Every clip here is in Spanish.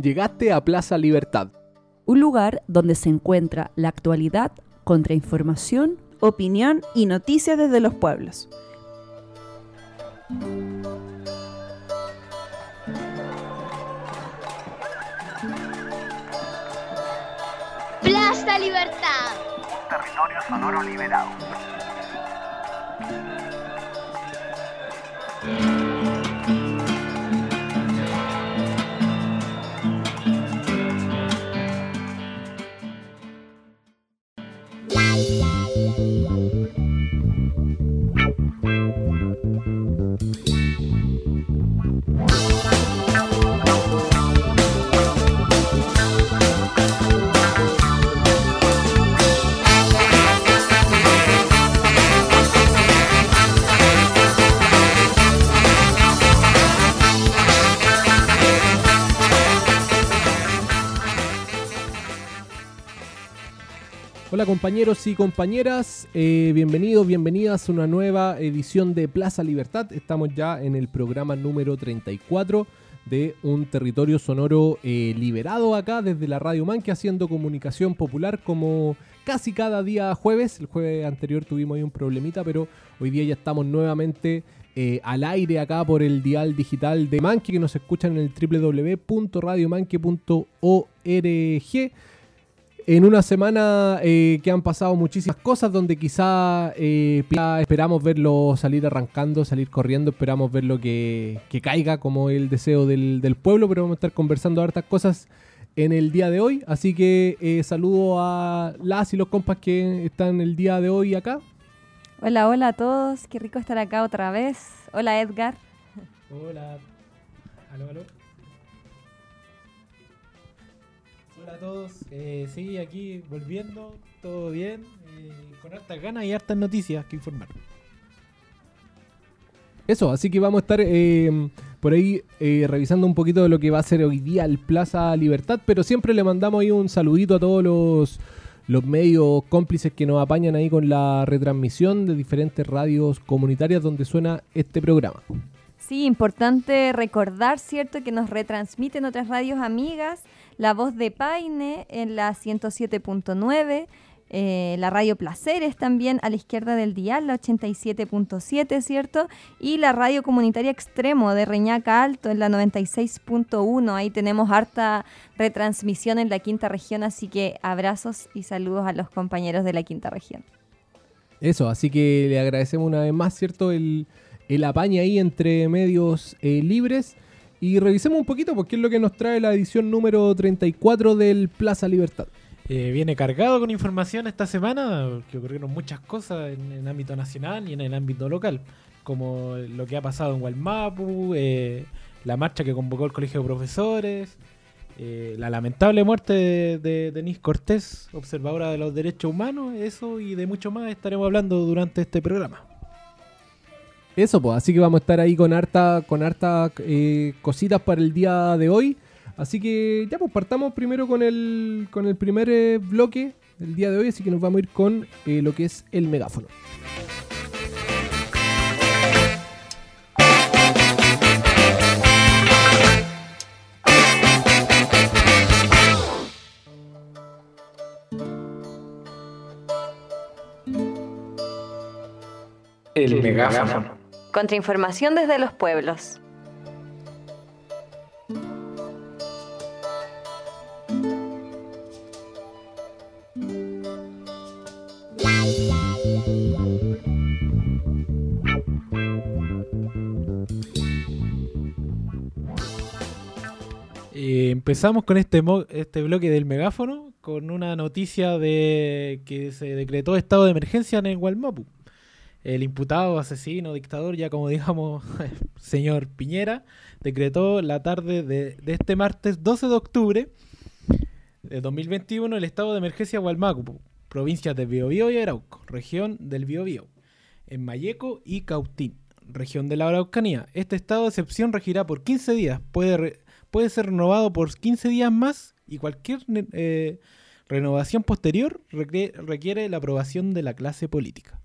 Llegaste a Plaza Libertad. Un lugar donde se encuentra la actualidad, contrainformación, opinión y noticias desde los pueblos. Plaza Libertad. Territorio sonoro liberado. Hola compañeros y compañeras, eh, bienvenidos, bienvenidas a una nueva edición de Plaza Libertad. Estamos ya en el programa número 34 de un territorio sonoro eh, liberado acá desde la Radio Manque haciendo comunicación popular como casi cada día jueves. El jueves anterior tuvimos ahí un problemita, pero hoy día ya estamos nuevamente eh, al aire acá por el dial digital de Manque que nos escuchan en el www.radiomanque.org en una semana eh, que han pasado muchísimas cosas donde quizá eh, esperamos verlo salir arrancando, salir corriendo, esperamos verlo que, que caiga como el deseo del, del pueblo, pero vamos a estar conversando hartas cosas en el día de hoy. Así que eh, saludo a las y los compas que están el día de hoy acá. Hola, hola a todos, qué rico estar acá otra vez. Hola Edgar. Hola. Aló, aló. Todos. Eh, sí, aquí volviendo, todo bien, eh, con hartas ganas y hartas noticias que informar. Eso, así que vamos a estar eh, por ahí eh, revisando un poquito de lo que va a ser hoy día el Plaza Libertad, pero siempre le mandamos ahí un saludito a todos los, los medios cómplices que nos apañan ahí con la retransmisión de diferentes radios comunitarias donde suena este programa. Sí, importante recordar, ¿cierto?, que nos retransmiten otras radios amigas, La Voz de Paine en la 107.9, eh, la Radio Placeres también a la izquierda del dial, la 87.7, ¿cierto? Y la Radio Comunitaria Extremo de Reñaca Alto en la 96.1. Ahí tenemos harta retransmisión en la quinta región, así que abrazos y saludos a los compañeros de la quinta región. Eso, así que le agradecemos una vez más, ¿cierto? El, el apañe ahí entre medios eh, libres. Y revisemos un poquito porque es lo que nos trae la edición número 34 del Plaza Libertad. Eh, viene cargado con información esta semana, que ocurrieron muchas cosas en el ámbito nacional y en el ámbito local, como lo que ha pasado en Gualmapu, eh, la marcha que convocó el Colegio de Profesores, eh, la lamentable muerte de, de Denise Cortés, observadora de los derechos humanos, eso y de mucho más estaremos hablando durante este programa. Eso, pues, así que vamos a estar ahí con harta, con harta eh, cositas para el día de hoy. Así que ya, pues partamos primero con el, con el primer eh, bloque del día de hoy, así que nos vamos a ir con eh, lo que es el megáfono. El megáfono. Contrainformación desde los pueblos. Eh, empezamos con este, este bloque del megáfono con una noticia de que se decretó estado de emergencia en el Gualmapu. El imputado, asesino, dictador, ya como digamos, señor Piñera, decretó la tarde de, este martes 12 de octubre de 2021 el estado de emergencia Gualmapu, provincias de Biobío y Arauco, región del Biobío, en Mayeco y Cautín, región de la Araucanía. Este estado de excepción regirá por 15 días, puede, re- puede ser renovado por 15 días más y cualquier eh, renovación posterior requiere la aprobación de la clase política.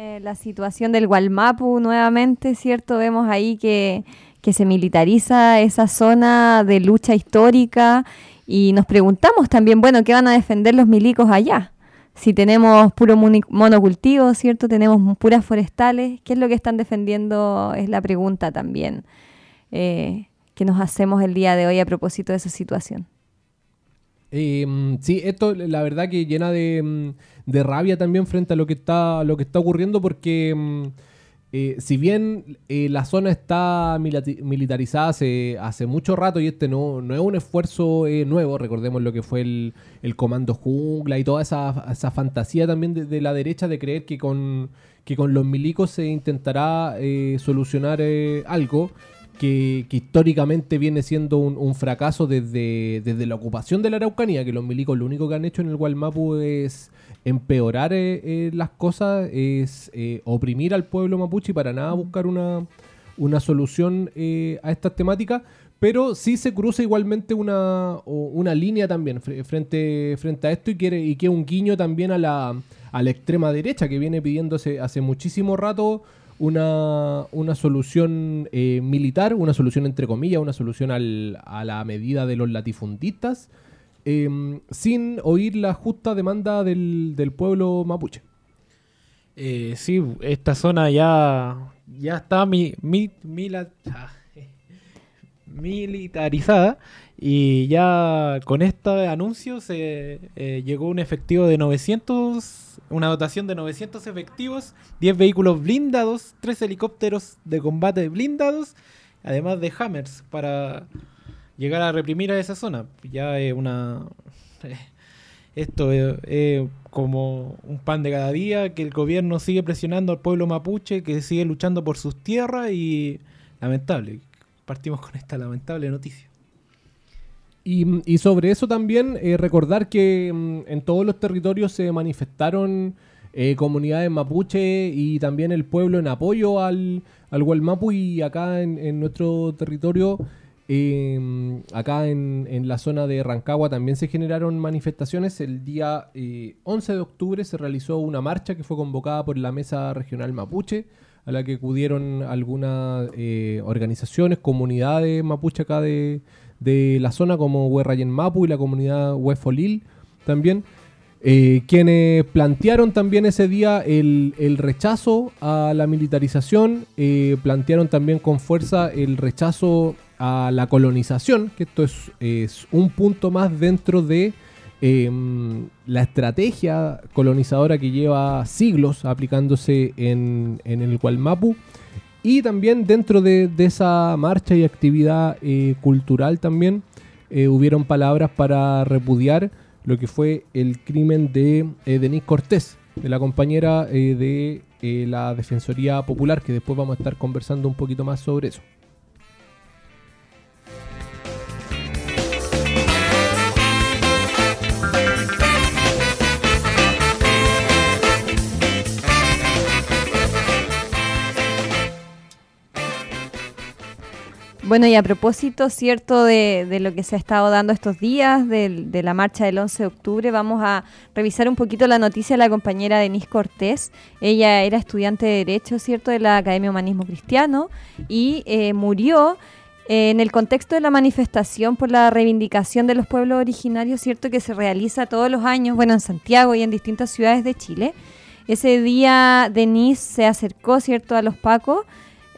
Eh, la situación del Gualmapu nuevamente, ¿cierto? Vemos ahí que, que se militariza esa zona de lucha histórica y nos preguntamos también, bueno, ¿qué van a defender los milicos allá? Si tenemos puro monocultivo, ¿cierto? Tenemos puras forestales, ¿qué es lo que están defendiendo? Es la pregunta también eh, que nos hacemos el día de hoy a propósito de esa situación. Eh, mm, sí, esto la verdad que llena de, mm, de rabia también frente a lo que está, lo que está ocurriendo porque mm, eh, si bien eh, la zona está militarizada hace, hace mucho rato y este no, no es un esfuerzo eh, nuevo, recordemos lo que fue el, el comando jungla y toda esa, esa fantasía también de, de la derecha de creer que con, que con los milicos se intentará eh, solucionar algo que, que históricamente viene siendo un, un fracaso desde, desde la ocupación de la Araucanía, que los milicos lo único que han hecho en el Gualmapu es empeorar eh, eh, las cosas, es eh, oprimir al pueblo mapuche y para nada buscar una, una solución eh, a estas temáticas, pero sí se cruza igualmente una, una línea también fre- frente, frente a esto y quiere y que un guiño también a la, a la extrema derecha que viene pidiéndose hace muchísimo rato una, una solución eh, militar, una solución entre comillas, una solución al- a la medida de los latifundistas, eh, sin oír la justa demanda del, pueblo mapuche. Eh, sí, esta zona ya, ya está mi, militarizada y ya con este anuncio se eh, llegó un efectivo de 900, una dotación de 900 efectivos, 10 vehículos blindados, 3 helicópteros de combate blindados, además de Hammers para llegar a reprimir a esa zona. Ya es una... Esto es, es como un pan de cada día, que el gobierno sigue presionando al pueblo mapuche, que sigue luchando por sus tierras y lamentable. Partimos con esta lamentable noticia. Y, y sobre eso también eh, recordar que mm, en todos los territorios se manifestaron eh, comunidades mapuche y también el pueblo en apoyo al, al Gualmapu y acá en, en nuestro territorio, eh, acá en, en la zona de Rancagua también se generaron manifestaciones. El día eh, 11 de octubre se realizó una marcha que fue convocada por la Mesa Regional Mapuche a la que acudieron algunas eh, organizaciones, comunidades mapuche acá de, de la zona como Huerrayen Mapu y la comunidad Huefolil también, eh, quienes plantearon también ese día el, el rechazo a la militarización, eh, plantearon también con fuerza el rechazo a la colonización, que esto es, un punto más dentro de eh, la estrategia colonizadora que lleva siglos aplicándose en, en el Gualmapu. Y también dentro de, esa marcha y actividad eh, cultural también eh, hubieron palabras para repudiar lo que fue el crimen de eh, Denise Cortés, de la compañera eh, de la Defensoría Popular, que después vamos a estar conversando un poquito más sobre eso. Bueno, y a propósito, cierto, de, de lo que se ha estado dando estos días, del- de, la marcha del 11 de octubre, vamos a revisar un poquito la noticia de la compañera Denise Cortés. Ella era estudiante de Derecho, cierto, de la Academia Humanismo Cristiano y eh, murió eh, en el contexto de la manifestación por la reivindicación de los pueblos originarios, cierto, que se realiza todos los años, bueno, en Santiago y en distintas ciudades de Chile. Ese día Denise se acercó, cierto, a los Pacos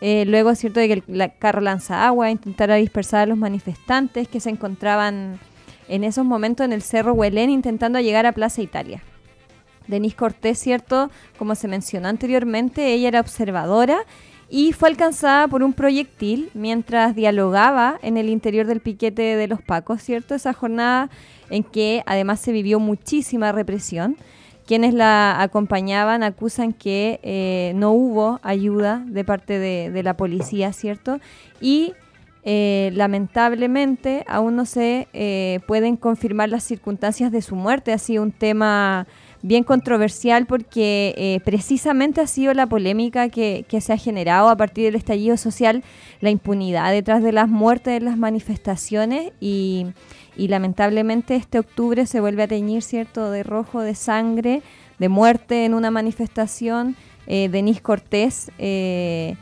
eh, luego, es cierto, de que el la- carro lanza agua intentara dispersar a los manifestantes que se encontraban en esos momentos en el Cerro Huelén intentando llegar a Plaza Italia. Denise Cortés, cierto, como se mencionó anteriormente, ella era observadora y fue alcanzada por un proyectil mientras dialogaba en el interior del piquete de los Pacos, ¿cierto? Esa jornada en que además se vivió muchísima represión. Quienes la acompañaban acusan que eh, no hubo ayuda de parte de, la policía, ¿cierto? Y eh, lamentablemente aún no se eh, pueden confirmar las circunstancias de su muerte. Ha sido un tema bien controversial porque precisamente ha sido la polémica que, que se ha generado a partir del estallido social, la impunidad detrás de las muertes de las manifestaciones y, y lamentablemente este octubre se vuelve a teñir, ¿cierto?, de rojo, de sangre, de muerte en una manifestación. Eh, Denise Cortés eh,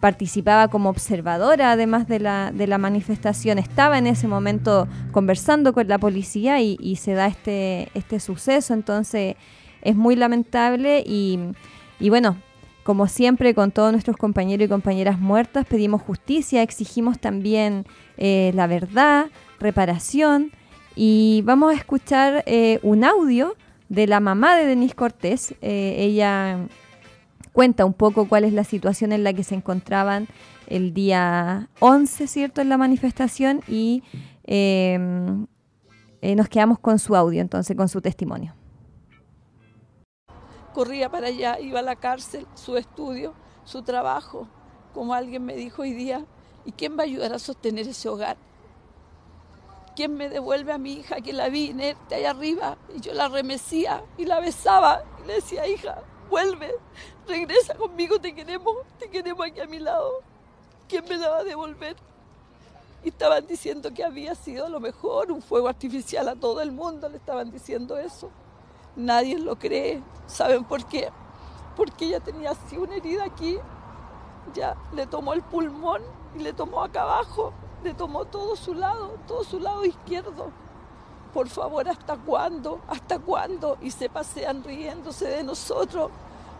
participaba como observadora además de la, de la manifestación, estaba en ese momento conversando con la policía y, y se da este, este suceso, entonces es muy lamentable y, y bueno, como siempre con todos nuestros compañeros y compañeras muertas pedimos justicia, exigimos también eh, la verdad, reparación y vamos a escuchar eh, un audio de la mamá de Denise Cortés. Eh, ella cuenta un poco cuál es la situación en la que se encontraban el día 11, ¿cierto?, en la manifestación y em, eh, nos quedamos con su audio, entonces, con su testimonio. corría para allá, iba a la cárcel, su estudio, su trabajo, como alguien me dijo hoy día, ¿y quién va a ayudar a sostener ese hogar? ¿Quién me devuelve a mi hija que la vi inerte allá arriba? Y yo la remecía y la besaba y le decía, hija, vuelve, regresa conmigo, te queremos, te queremos aquí a mi lado. ¿Quién me la va a devolver? Y estaban diciendo que había sido a lo mejor un fuego artificial a todo el mundo, le estaban diciendo eso. Nadie lo cree. ¿Saben por qué? Porque ella tenía así una herida aquí. Ya le tomó el pulmón y le tomó acá abajo. Le tomó todo su lado, todo su lado izquierdo. Por favor, ¿hasta cuándo? ¿Hasta cuándo? Y se pasean riéndose de nosotros.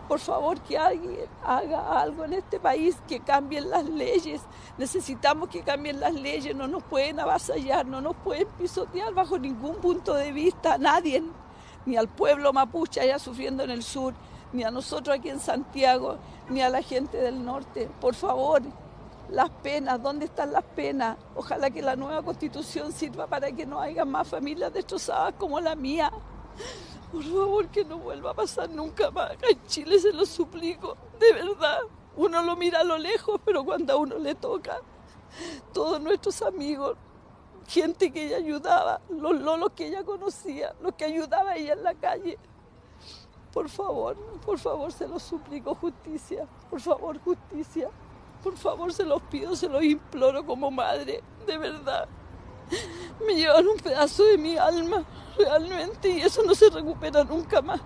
Por favor, que alguien haga algo en este país, que cambien las leyes. Necesitamos que cambien las leyes. No nos pueden avasallar, no nos pueden pisotear bajo ningún punto de vista. Nadie ni al pueblo mapuche allá sufriendo en el sur, ni a nosotros aquí en Santiago, ni a la gente del norte. Por favor, las penas, ¿dónde están las penas? Ojalá que la nueva constitución sirva para que no haya más familias destrozadas como la mía. Por favor, que no vuelva a pasar nunca más. En Chile se lo suplico, de verdad. Uno lo mira a lo lejos, pero cuando a uno le toca, todos nuestros amigos, gente que ella ayudaba, los lolos que ella conocía, los que ayudaba a ella en la calle. Por favor, por favor, se los suplico justicia, por favor, justicia. Por favor, se los pido, se los imploro como madre, de verdad. Me llevan un pedazo de mi alma, realmente, y eso no se recupera nunca más.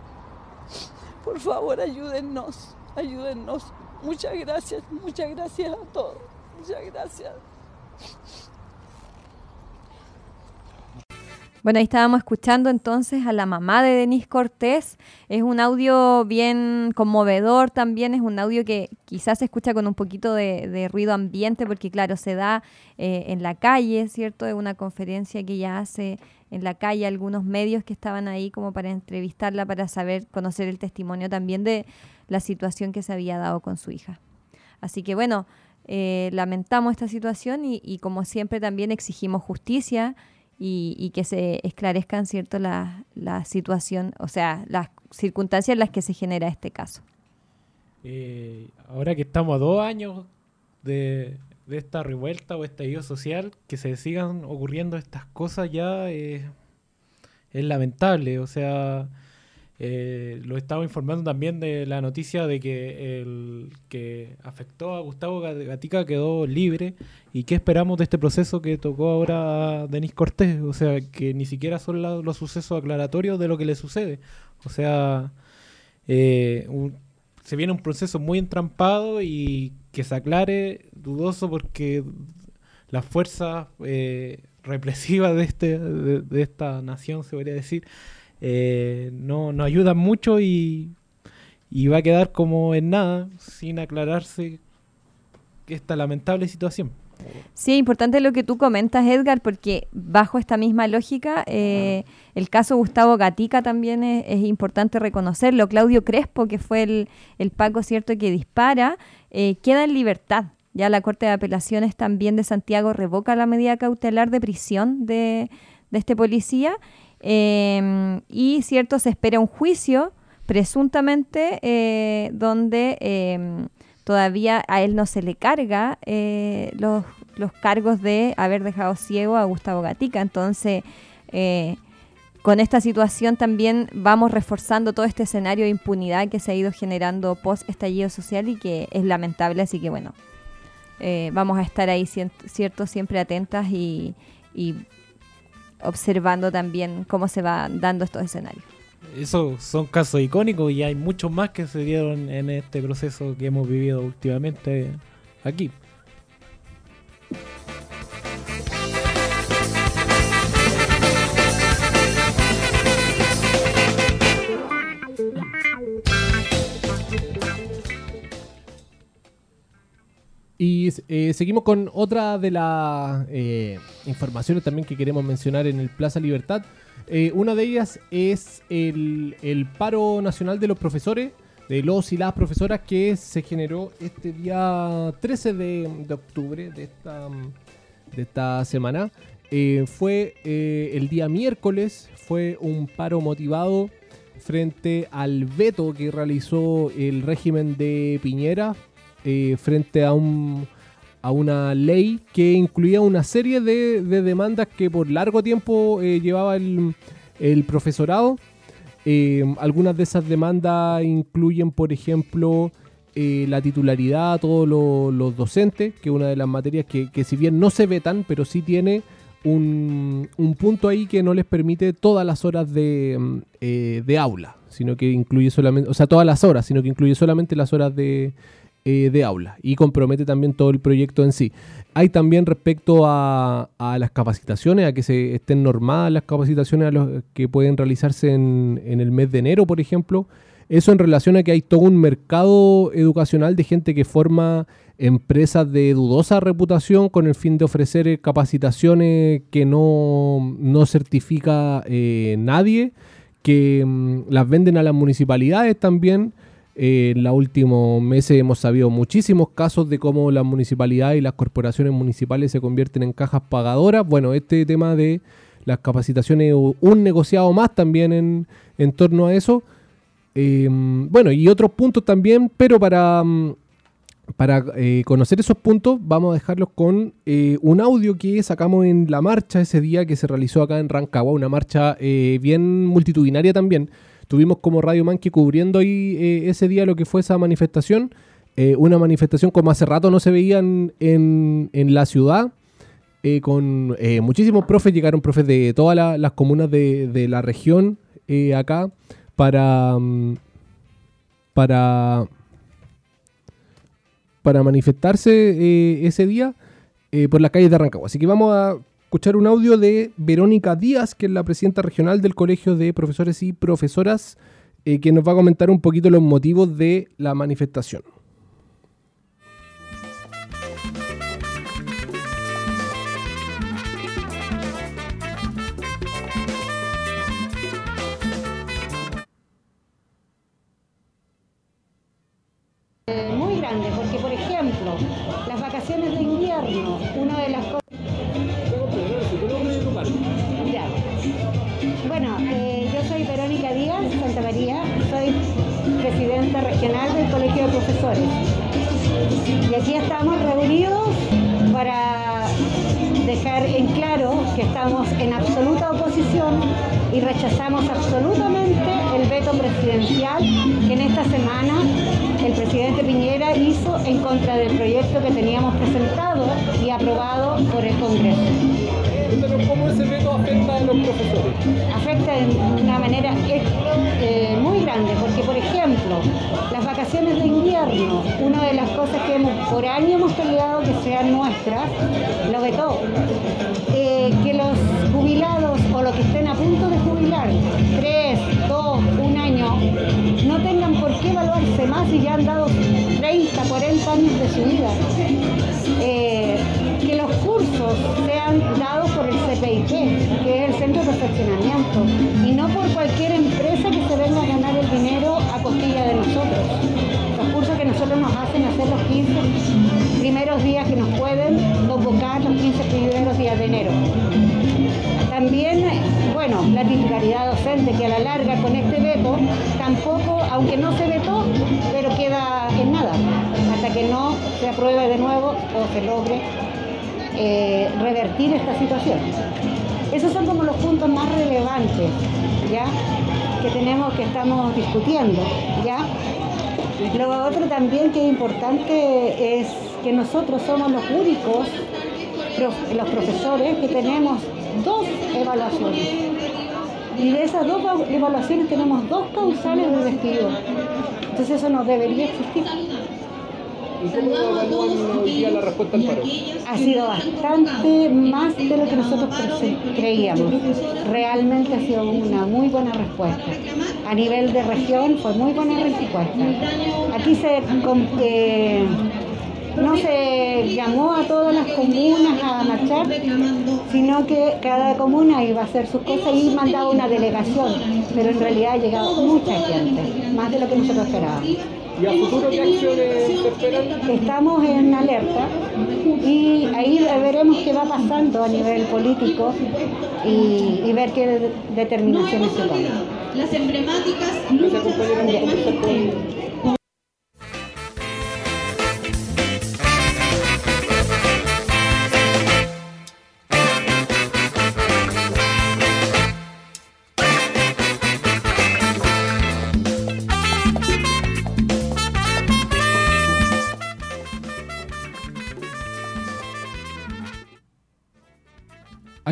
Por favor, ayúdennos, ayúdennos. Muchas gracias, muchas gracias a todos. Muchas gracias. Bueno, ahí estábamos escuchando entonces a la mamá de Denise Cortés. Es un audio bien conmovedor también, es un audio que quizás se escucha con un poquito de, ruido ambiente porque claro, se da eh, en la calle, ¿cierto? Es una conferencia que ella hace en la calle, algunos medios que estaban ahí como para entrevistarla, para saber, conocer el testimonio también de la situación que se había dado con su hija. Así que bueno, eh, lamentamos esta situación y como siempre también exigimos justicia y, y que se esclarezcan cierto la, la situación, o sea, las circunstancias en las que se genera este caso. Eh, ahora que estamos a dos años de, de esta revuelta o estallido social, que se sigan ocurriendo estas cosas ya es lamentable. O sea, eh, lo estaba informando también de la noticia de que el que afectó a Gustavo Gatica quedó libre. ¿Y qué esperamos de este proceso que tocó ahora Denis Cortés? O sea, que ni siquiera son la- los sucesos aclaratorios de lo que le sucede. O sea, eh, se viene un proceso muy entrampado y que se aclare dudoso porque las fuerzas eh, represivas de, este, de esta nación, se podría decir, eh, no, no ayudan mucho y, y va a quedar como en nada, sin aclararse esta lamentable situación. Sí, es importante lo que tú comentas, Edgar, porque bajo esta misma lógica, eh, el caso Gustavo Gatica también es, es importante reconocerlo. Claudio Crespo, que fue el, el Paco, ¿cierto?, que dispara, eh, queda en libertad. Ya la Corte de Apelaciones también de Santiago revoca la medida cautelar de prisión de, de este policía. Eh, y, ¿cierto?, se espera un juicio, presuntamente, eh, donde... eh, todavía a él no se le carga eh, los, los cargos de haber dejado ciego a Gustavo Gatica. Entonces, eh, con esta situación también vamos reforzando todo este escenario de impunidad que se ha ido generando post estallido social y que es lamentable. Así que bueno, vamos a estar ahí, cierto, siempre atentas y observando también cómo se van dando estos escenarios. Esos son casos icónicos y hay muchos más que se dieron en este proceso que hemos vivido últimamente aquí. Y eh, seguimos con otra de las eh, informaciones también que queremos mencionar en el Plaza Libertad. Eh, una de ellas es el, paro nacional de los profesores, de los y las profesoras que se generó este día 13 de, de octubre de esta, de esta semana. Fue el día miércoles, fue un paro motivado frente al veto que realizó el régimen de Piñera eh, frente a, un, a una ley que incluía una serie de, de demandas que por largo tiempo eh, llevaba el, el profesorado. Eh, algunas de esas demandas incluyen, por ejemplo, la titularidad a todos lo- los docentes, que es una de las materias que, que si bien no se vetan, pero sí tiene un, un punto ahí que no les permite todas las horas de, de aula, sino que incluye solamente, o sea, todas las horas, sino que incluye solamente las horas de, eh, de aula y compromete también todo el proyecto en sí. Hay también respecto a, las capacitaciones, a que se estén normadas las capacitaciones a los que pueden realizarse en, en el mes de enero, por ejemplo. Eso en relación a que hay todo un mercado educacional de gente que forma empresas de dudosa reputación con el fin de ofrecer eh, capacitaciones que no, no certifica eh, nadie, que mm, las venden a las municipalidades también. En los últimos meses hemos sabido muchísimos casos de cómo las municipalidades y las corporaciones municipales se convierten en cajas pagadoras. Bueno, este tema de las capacitaciones, un negociado más también en, en torno a eso. Eh, bueno, y otros puntos también, pero para, mm, para eh, conocer esos puntos vamos a dejarlos con eh, un audio que sacamos en la marcha ese día que se realizó acá en Rancagua, una marcha eh, bien multitudinaria también. Tuvimos como Radio Manque cubriendo ahí eh, ese día lo que fue esa manifestación, eh, una manifestación como hace rato no se veía en, en- la ciudad, eh, con muchísimos profes, llegaron profes de todas la- las comunas de, de la región acá para, mm, para, para manifestarse ese día por las calles de Rancagua. Así que vamos a escuchar un audio de Verónica Díaz, que es la presidenta regional del Colegio de Profesores y Profesoras, eh, que nos va a comentar un poquito los motivos de la manifestación. muy grande, porque por ejemplo, las vacaciones de invierno, una de las cosas... regional del Colegio de Profesores. Y aquí estamos reunidos para dejar en claro que estamos en absoluta oposición y rechazamos absolutamente el veto presidencial que en esta semana el presidente Piñera hizo en contra del proyecto que teníamos presentado y aprobado por el Congreso. ¿Cómo ese veto afecta a los profesores? Afecta de una manera eh, muy grande, porque por ejemplo, las vacaciones de invierno, una de las cosas que por año hemos peleado que sean nuestras, lo vetó. Eh, que los jubilados o los que estén a punto de jubilar, tres, dos, un año, no tengan por qué evaluarse más si ya han dado 30, 40 años de su vida. Eh, que los cursos sean dados por el CPIP, que es el Centro de Perfeccionamiento, y no por cualquier empresa que se venga a ganar el dinero a costilla de nosotros. Los cursos que nosotros nos hacen hacer los 15 primeros días que nos pueden convocar, los 15 primeros días de enero. También, bueno, la titularidad docente, que a la larga con este veto, tampoco, aunque no se vetó, pero queda en nada, hasta que no se apruebe de nuevo o se logre eh, revertir esta situación. Esos son como los puntos más relevantes, ¿ya? Que tenemos, que estamos discutiendo, ¿ya? Lo otro también que es importante es que nosotros somos los únicos, los profesores, que tenemos dos evaluaciones. Y de esas dos va- evaluaciones tenemos dos causales de despido. Entonces eso no debería existir. ¿Y cómo evalúan hoy día la respuesta al paro? Ha sido bastante más de lo que nosotros cre- creíamos. Realmente ha sido una muy buena respuesta. A nivel de región fue muy buena respuesta. Aquí se eh, no se llamó a todas las comunas a marchar, sino que cada comuna iba a hacer sus cosas y mandaba una delegación. Pero en realidad ha llegado mucha gente, más de lo que nosotros esperábamos. ¿Y a futuro qué acciones se esperan? Estamos en alerta y ahí veremos qué va pasando a nivel político y, y ver qué de- determinaciones se toman. Las emblemáticas Gracias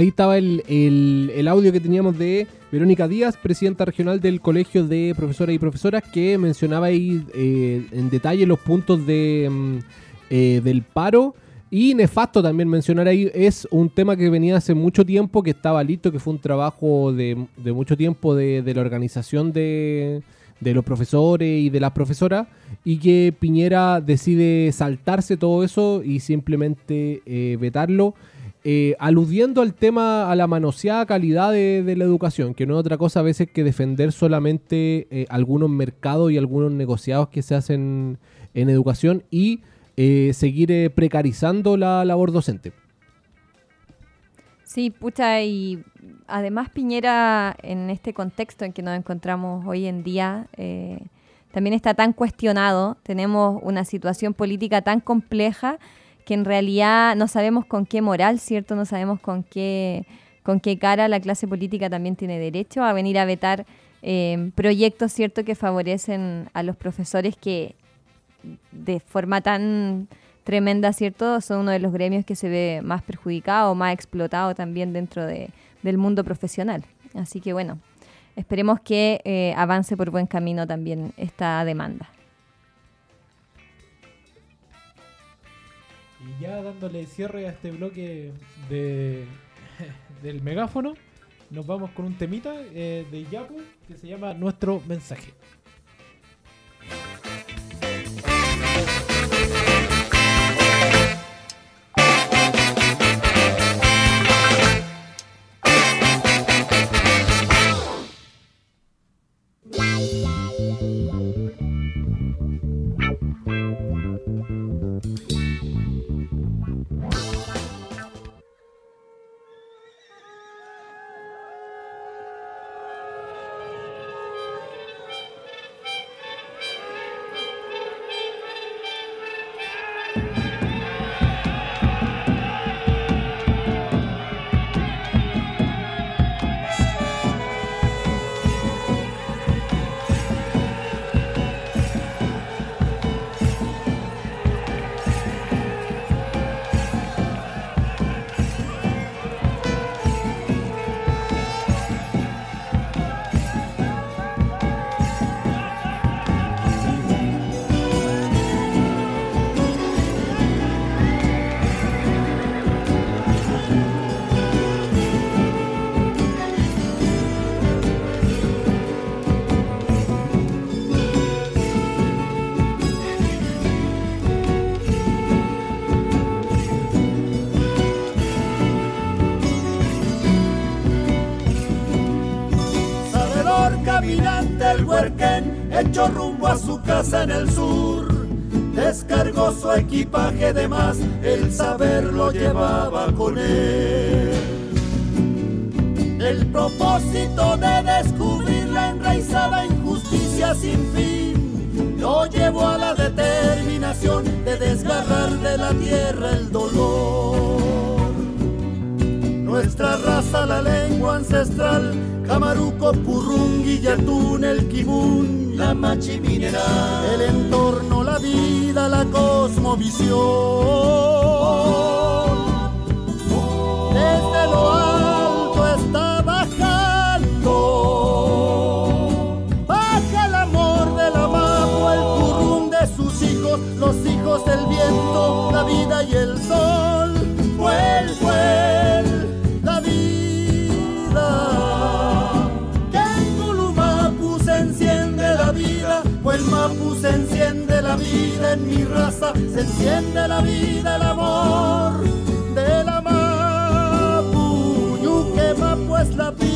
Ahí estaba el, audio que teníamos de Verónica Díaz, presidenta regional del Colegio de Profesoras y Profesoras, que mencionaba ahí eh, en detalle los puntos de, mm, eh, del paro. Y nefasto también mencionar ahí, es un tema que venía hace mucho tiempo, que estaba listo, que fue un trabajo de, mucho tiempo de, la organización de, de los profesores y de las profesoras, y que Piñera decide saltarse todo eso y simplemente eh, vetarlo eh, aludiendo al tema, a la manoseada calidad de, la educación, que no es otra cosa a veces que defender solamente eh, algunos mercados y algunos negociados que se hacen en educación y eh, seguir precarizando la labor docente. Sí, pucha, y además Piñera, en este contexto en que nos encontramos hoy en día, también está tan cuestionado, tenemos una situación política tan compleja que en realidad no sabemos con qué moral, ¿cierto? No sabemos con qué, con qué cara la clase política también tiene derecho a venir a vetar eh, proyectos, ¿cierto?, que favorecen a los profesores que de forma tan tremenda, ¿cierto? Son uno de los gremios que se ve más perjudicado, más explotado también dentro de- del mundo profesional. Así que bueno, esperemos que eh, avance por buen camino también esta demanda. Y ya dándole cierre a este bloque de, del megáfono, nos vamos con un temita eh, de Yapu que se llama Nuestro Mensaje. Hecho rumbo a su casa en el sur. Descargó su equipaje de más, el saber lo llevaba con él. El propósito de descubrir la enraizada injusticia sin fin lo llevó a la determinación de desgarrar de la tierra el dolor. Nuestra raza, la lengua ancestral, Camaruco, Purrungui, Yatún, el Kimun, la machi mineral, el entorno, la vida, la cosmovisión. Desde lo alto está bajando, baja el amor del amapo, el currum de sus hijos, los hijos del vida y el sol. La vida en mi raza, se enciende la vida, el amor de la Mapu. Yuque Mapu es la vida.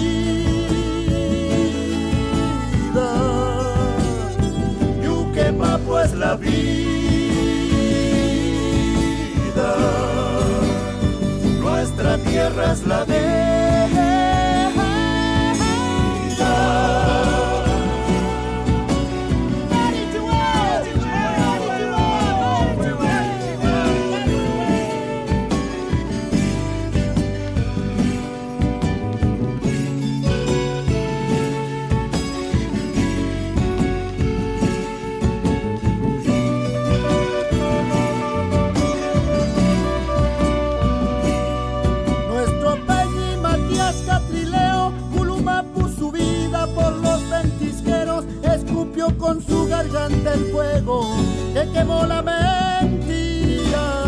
Yuque Mapu es la vida. Nuestra tierra es la vida. Garganta el fuego que quemó la mentira.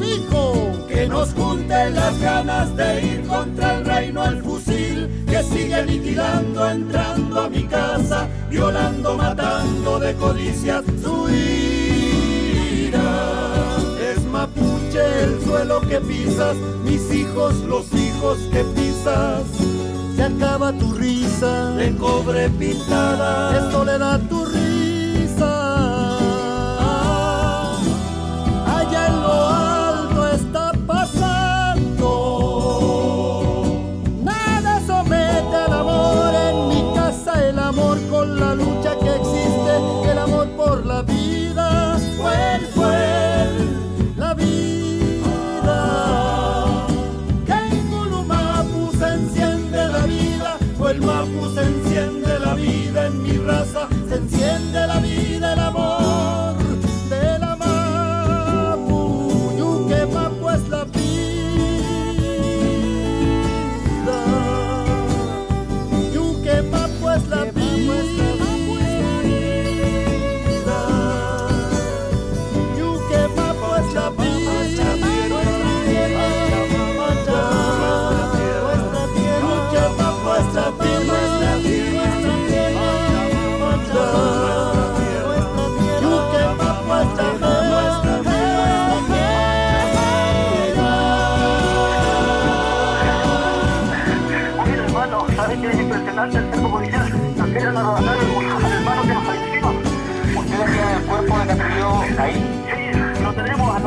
Dijo que nos junten las ganas de ir contra el reino al fusil, que sigue aniquilando, entrando a mi casa, violando, matando de codicias su ira. Es mapuche el suelo que pisas, mis hijos, los hijos que pisas. Se acaba tu risa de cobre pintada, es soledad tu risa.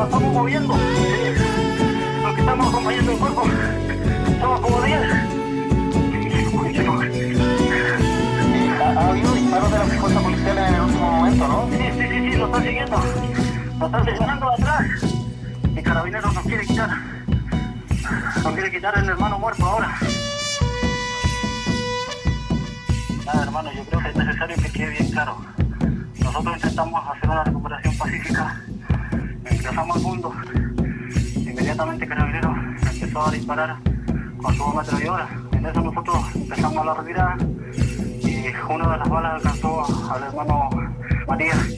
Estamos moviendo. Los que estamos acompañando el cuerpo somos como 10. Ha habido disparos de las fuerzas policiales en el último momento, ¿no? Sí, sí, sí, sí, lo están siguiendo. Lo están sesionando atrás. Y Carabineros nos quiere quitar. Nos quiere quitar el hermano muerto ahora. Nada, hermano, yo creo que es necesario que quede bien claro. Nosotros intentamos hacer una recuperación pacífica, ingresamos al mundo. Inmediatamente Carabinero empezó a disparar con su ametralladora. En eso nosotros empezamos la retirada y una de las balas alcanzó al hermano Matías.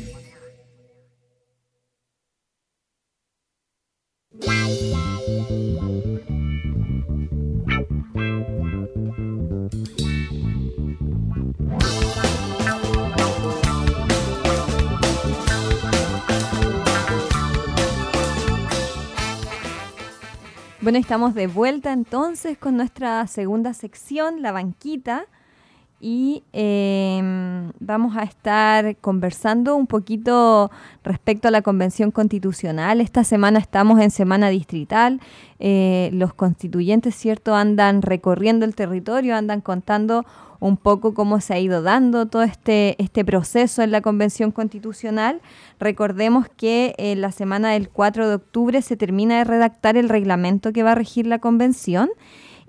Bueno, estamos de vuelta entonces con nuestra segunda sección, la banquita, y eh, vamos a estar conversando un poquito respecto a la Convención Constitucional. Esta semana estamos en semana distrital. Eh, los constituyentes, ¿cierto?, andan recorriendo el territorio, andan contando un poco cómo se ha ido dando todo este, este proceso en la Convención Constitucional. Recordemos que en la semana del 4 de octubre se termina de redactar el reglamento que va a regir la Convención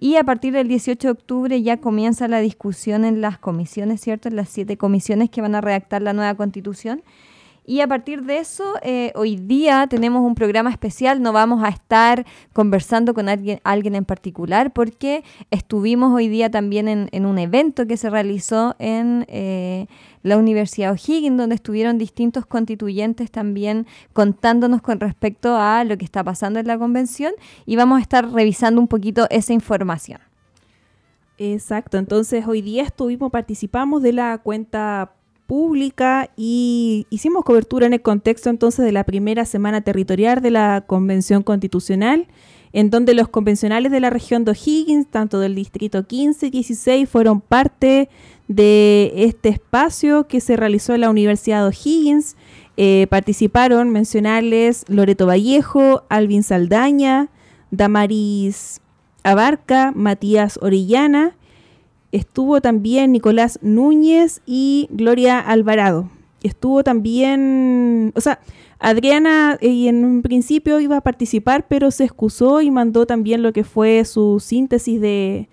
y a partir del 18 de octubre ya comienza la discusión en las comisiones, ¿cierto? En las siete comisiones que van a redactar la nueva Constitución. Y a partir de eso, eh, hoy día tenemos un programa especial, no vamos a estar conversando con alguien, alguien en particular porque estuvimos hoy día también en, un evento que se realizó en eh, la Universidad O'Higgins, donde estuvieron distintos constituyentes también contándonos con respecto a lo que está pasando en la convención. Y vamos a estar revisando un poquito esa información. Exacto, entonces hoy día estuvimos, participamos de la cuenta pública y hicimos cobertura en el contexto entonces de la primera semana territorial de la Convención Constitucional, en donde los convencionales de la región de O'Higgins, tanto del distrito 15 y 16, fueron parte de este espacio que se realizó en la Universidad de O'Higgins. Eh, participaron mencionarles Loreto Vallejo, Alvin Saldaña, Damaris Abarca, Matías Orellana Estuvo también Nicolás Núñez y Gloria Alvarado. Estuvo también, o sea, Adriana y en un principio iba a participar, pero se excusó y mandó también lo que fue su síntesis de,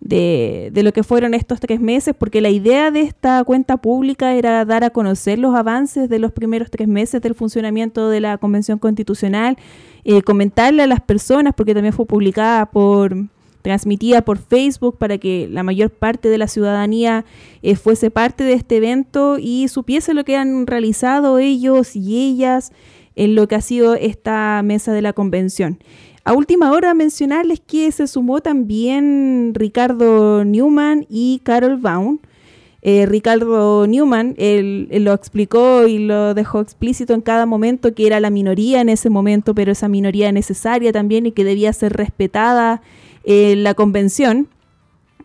de, de, lo que fueron estos tres meses, porque la idea de esta cuenta pública era dar a conocer los avances de los primeros tres meses del funcionamiento de la Convención Constitucional, eh, comentarle a las personas, porque también fue publicada por transmitida por Facebook para que la mayor parte de la ciudadanía eh, fuese parte de este evento y supiese lo que han realizado ellos y ellas en lo que ha sido esta mesa de la convención. A última hora mencionarles que se sumó también Ricardo Newman y Carol Baum. Eh, Ricardo Newman él, lo explicó y lo dejó explícito en cada momento que era la minoría en ese momento, pero esa minoría necesaria también y que debía ser respetada la convención.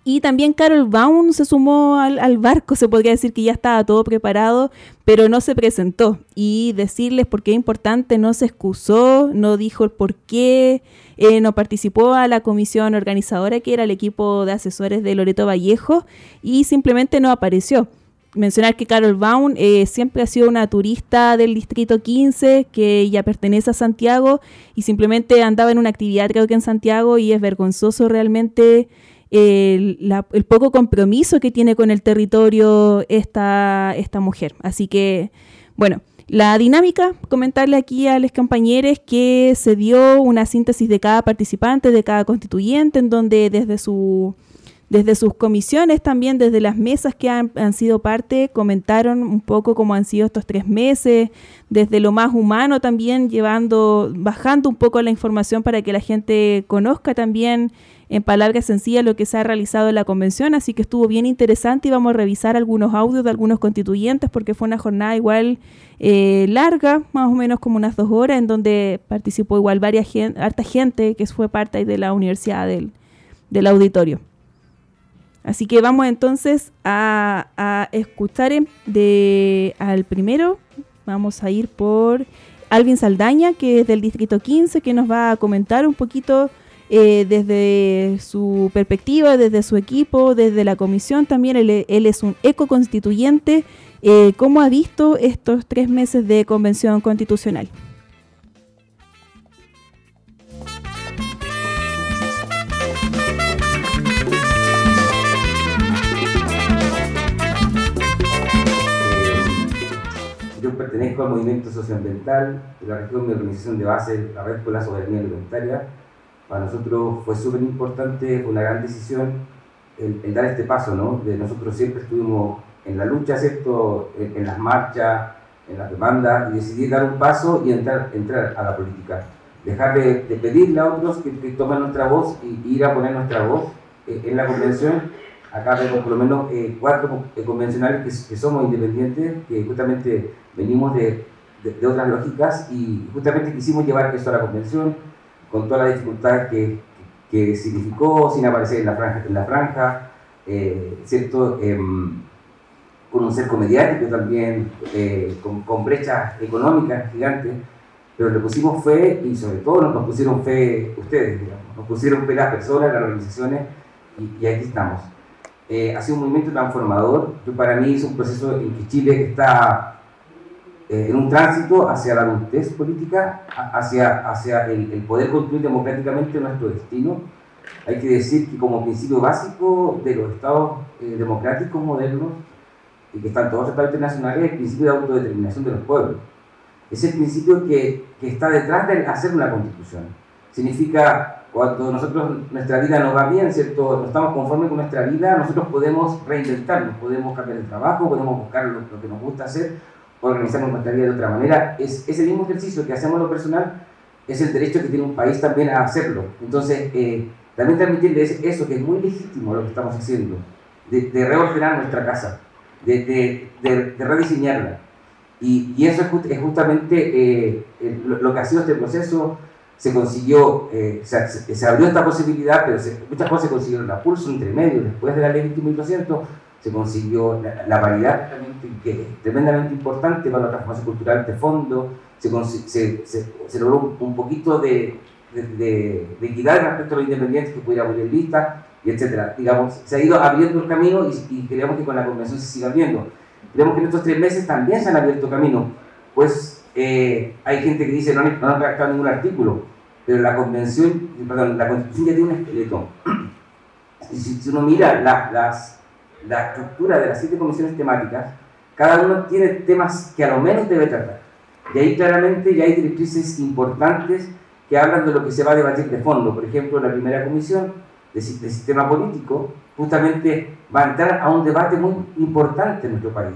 Y también Carol Baum se sumó al, barco, se podría decir que ya estaba todo preparado, pero no se presentó. Y decirles por qué es importante, no se excusó, no dijo el por qué, eh, no participó a la comisión organizadora, que era el equipo de asesores de Loreto Vallejo, y simplemente no apareció mencionar que Carol Baum eh, siempre ha sido una turista del Distrito 15, que ya pertenece a Santiago y simplemente andaba en una actividad creo que en Santiago y es vergonzoso realmente el, poco compromiso que tiene con el territorio esta, esta mujer. Así que, bueno, la dinámica, comentarle aquí a los compañeros que se dio una síntesis de cada participante, de cada constituyente, en donde desde su desde sus comisiones, también desde las mesas que han, sido parte, comentaron un poco cómo han sido estos tres meses, desde lo más humano también, llevando, bajando un poco la información para que la gente conozca también en palabras sencillas lo que se ha realizado en la convención, así que estuvo bien interesante y vamos a revisar algunos audios de algunos constituyentes porque fue una jornada igual eh, larga, más o menos como unas dos horas, en donde participó igual varias harta gente que fue parte de la universidad del, del auditorio. Así que vamos entonces a, escuchar de, al primero. Vamos a ir por Alvin Saldaña, que es del Distrito 15, que nos va a comentar un poquito eh, desde su perspectiva, desde su equipo, desde la comisión también. Él, es un eco constituyente. Eh, ¿Cómo ha visto estos tres meses de convención constitucional? Pertenezco al movimiento socioambiental de la región de organización de base, la Red por la Soberanía Alimentaria. Para nosotros fue súper importante, fue una gran decisión el, dar este paso, ¿no? De nosotros siempre estuvimos en la lucha, ¿cierto? En, las marchas, en las demandas, y decidir dar un paso y entrar, entrar a la política. Dejar de, pedirle a otros que, tomen nuestra voz y, ir a poner nuestra voz eh, en la convención acá tenemos por lo menos eh, cuatro eh, convencionales que, somos independientes, que justamente venimos de, de, otras lógicas y justamente quisimos llevar esto a la convención con todas las dificultades que, que, significó, sin aparecer en la franja, en la franja eh, ¿cierto? Em, con un cerco mediático también, con, con, brechas económicas gigantes, pero le pusimos fe y sobre todo nos pusieron fe ustedes, nos pusieron fe las personas, las organizaciones y, y aquí estamos. Eh, ha sido un movimiento transformador. Yo, para mí es un proceso en que Chile está eh, en un tránsito hacia la adultez política, hacia, hacia el, poder construir democráticamente nuestro destino. Hay que decir que como principio básico de los estados eh, democráticos modernos, y que están todos los estados internacionales, el principio de autodeterminación de los pueblos. es el principio que, que está detrás de hacer una constitución. Significa, cuando nosotros, nuestra vida no va bien, ¿cierto? No estamos conformes con nuestra vida, nosotros podemos reinventarnos, podemos cambiar el trabajo, podemos buscar lo, lo que nos gusta hacer, organizarnos nuestra vida de otra manera. Es ese mismo ejercicio que hacemos lo personal, es el derecho que tiene un país también a hacerlo. Entonces, eh, también transmitirles eso, que es muy legítimo lo que estamos haciendo, de, de reordenar nuestra casa, de, de, de rediseñarla. Y, y, eso es, just, es justamente eh, lo, lo, que ha sido este proceso. Se consiguió, eh, se, se, abrió esta posibilidad, pero se, muchas cosas se consiguieron a pulso intermedio. Después de la ley 21.200 se consiguió la, la paridad, que es tremendamente importante para la transformación cultural de fondo. Se, se, se logró un, poquito de, de, de, de, equidad respecto a los independientes que pudiera poner lista, y etcétera. Digamos, se ha ido abriendo el camino y, y creemos que con la convención se siga abriendo. Creemos que en estos tres meses también se han abierto camino, pues eh, hay gente que dice no, no han redactado ningún artículo, pero la convención, perdón, la constitución ya tiene un esqueleto. Si, si uno mira la, las, la estructura de las siete comisiones temáticas, cada uno tiene temas que a lo menos debe tratar. Y ahí claramente ya hay directrices importantes que hablan de lo que se va a debatir de fondo. Por ejemplo, la primera comisión de, de sistema político justamente va a entrar a un debate muy importante en nuestro país.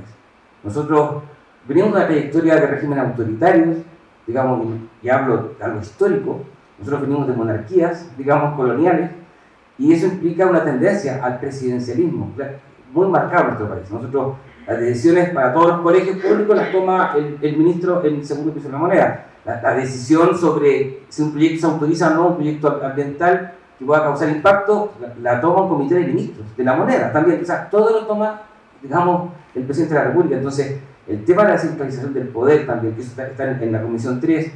Nosotros venimos de una trayectoria de regímenes autoritarios, digamos, y hablo de algo histórico, nosotros venimos de monarquías, digamos, coloniales, y eso implica una tendencia al presidencialismo, muy marcado en nuestro país. Nosotros, las decisiones para todos los colegios públicos las toma el, el ministro en el segundo piso de la moneda. La, la, decisión sobre si un proyecto se autoriza o no, un proyecto ambiental, que pueda causar impacto, la, la, toma un comité de ministros, de la moneda también. O sea, todo lo toma, digamos, el presidente de la República. Entonces, el tema de la centralización del poder también, que está, está en, la Comisión 3,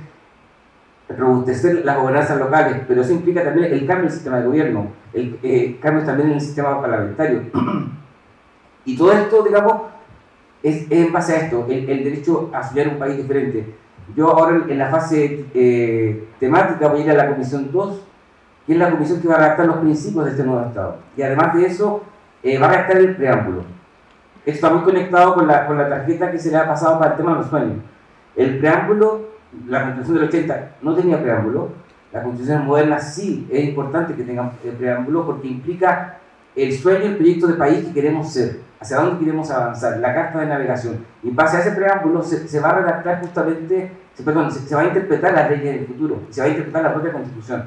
robustecer las gobernanzas locales, pero eso implica también el cambio del sistema de gobierno, el eh, cambio también en el sistema parlamentario. y todo esto, digamos, es, en base a esto, el, derecho a estudiar un país diferente. Yo ahora en la fase eh, temática voy a ir a la Comisión 2, que es la comisión que va a redactar los principios de este nuevo Estado. Y además de eso, eh, va a redactar el preámbulo. Está muy conectado con la, con la tarjeta que se le ha pasado para el tema de los sueños. El preámbulo, la Constitución del 80 no tenía preámbulo, la Constitución moderna sí es importante que tenga el preámbulo porque implica el sueño, el proyecto de país que queremos ser, hacia dónde queremos avanzar, la carta de navegación. Y en base a ese preámbulo se, se va a redactar justamente, se, perdón, se, se, va a interpretar las leyes del futuro, se va a interpretar la propia Constitución.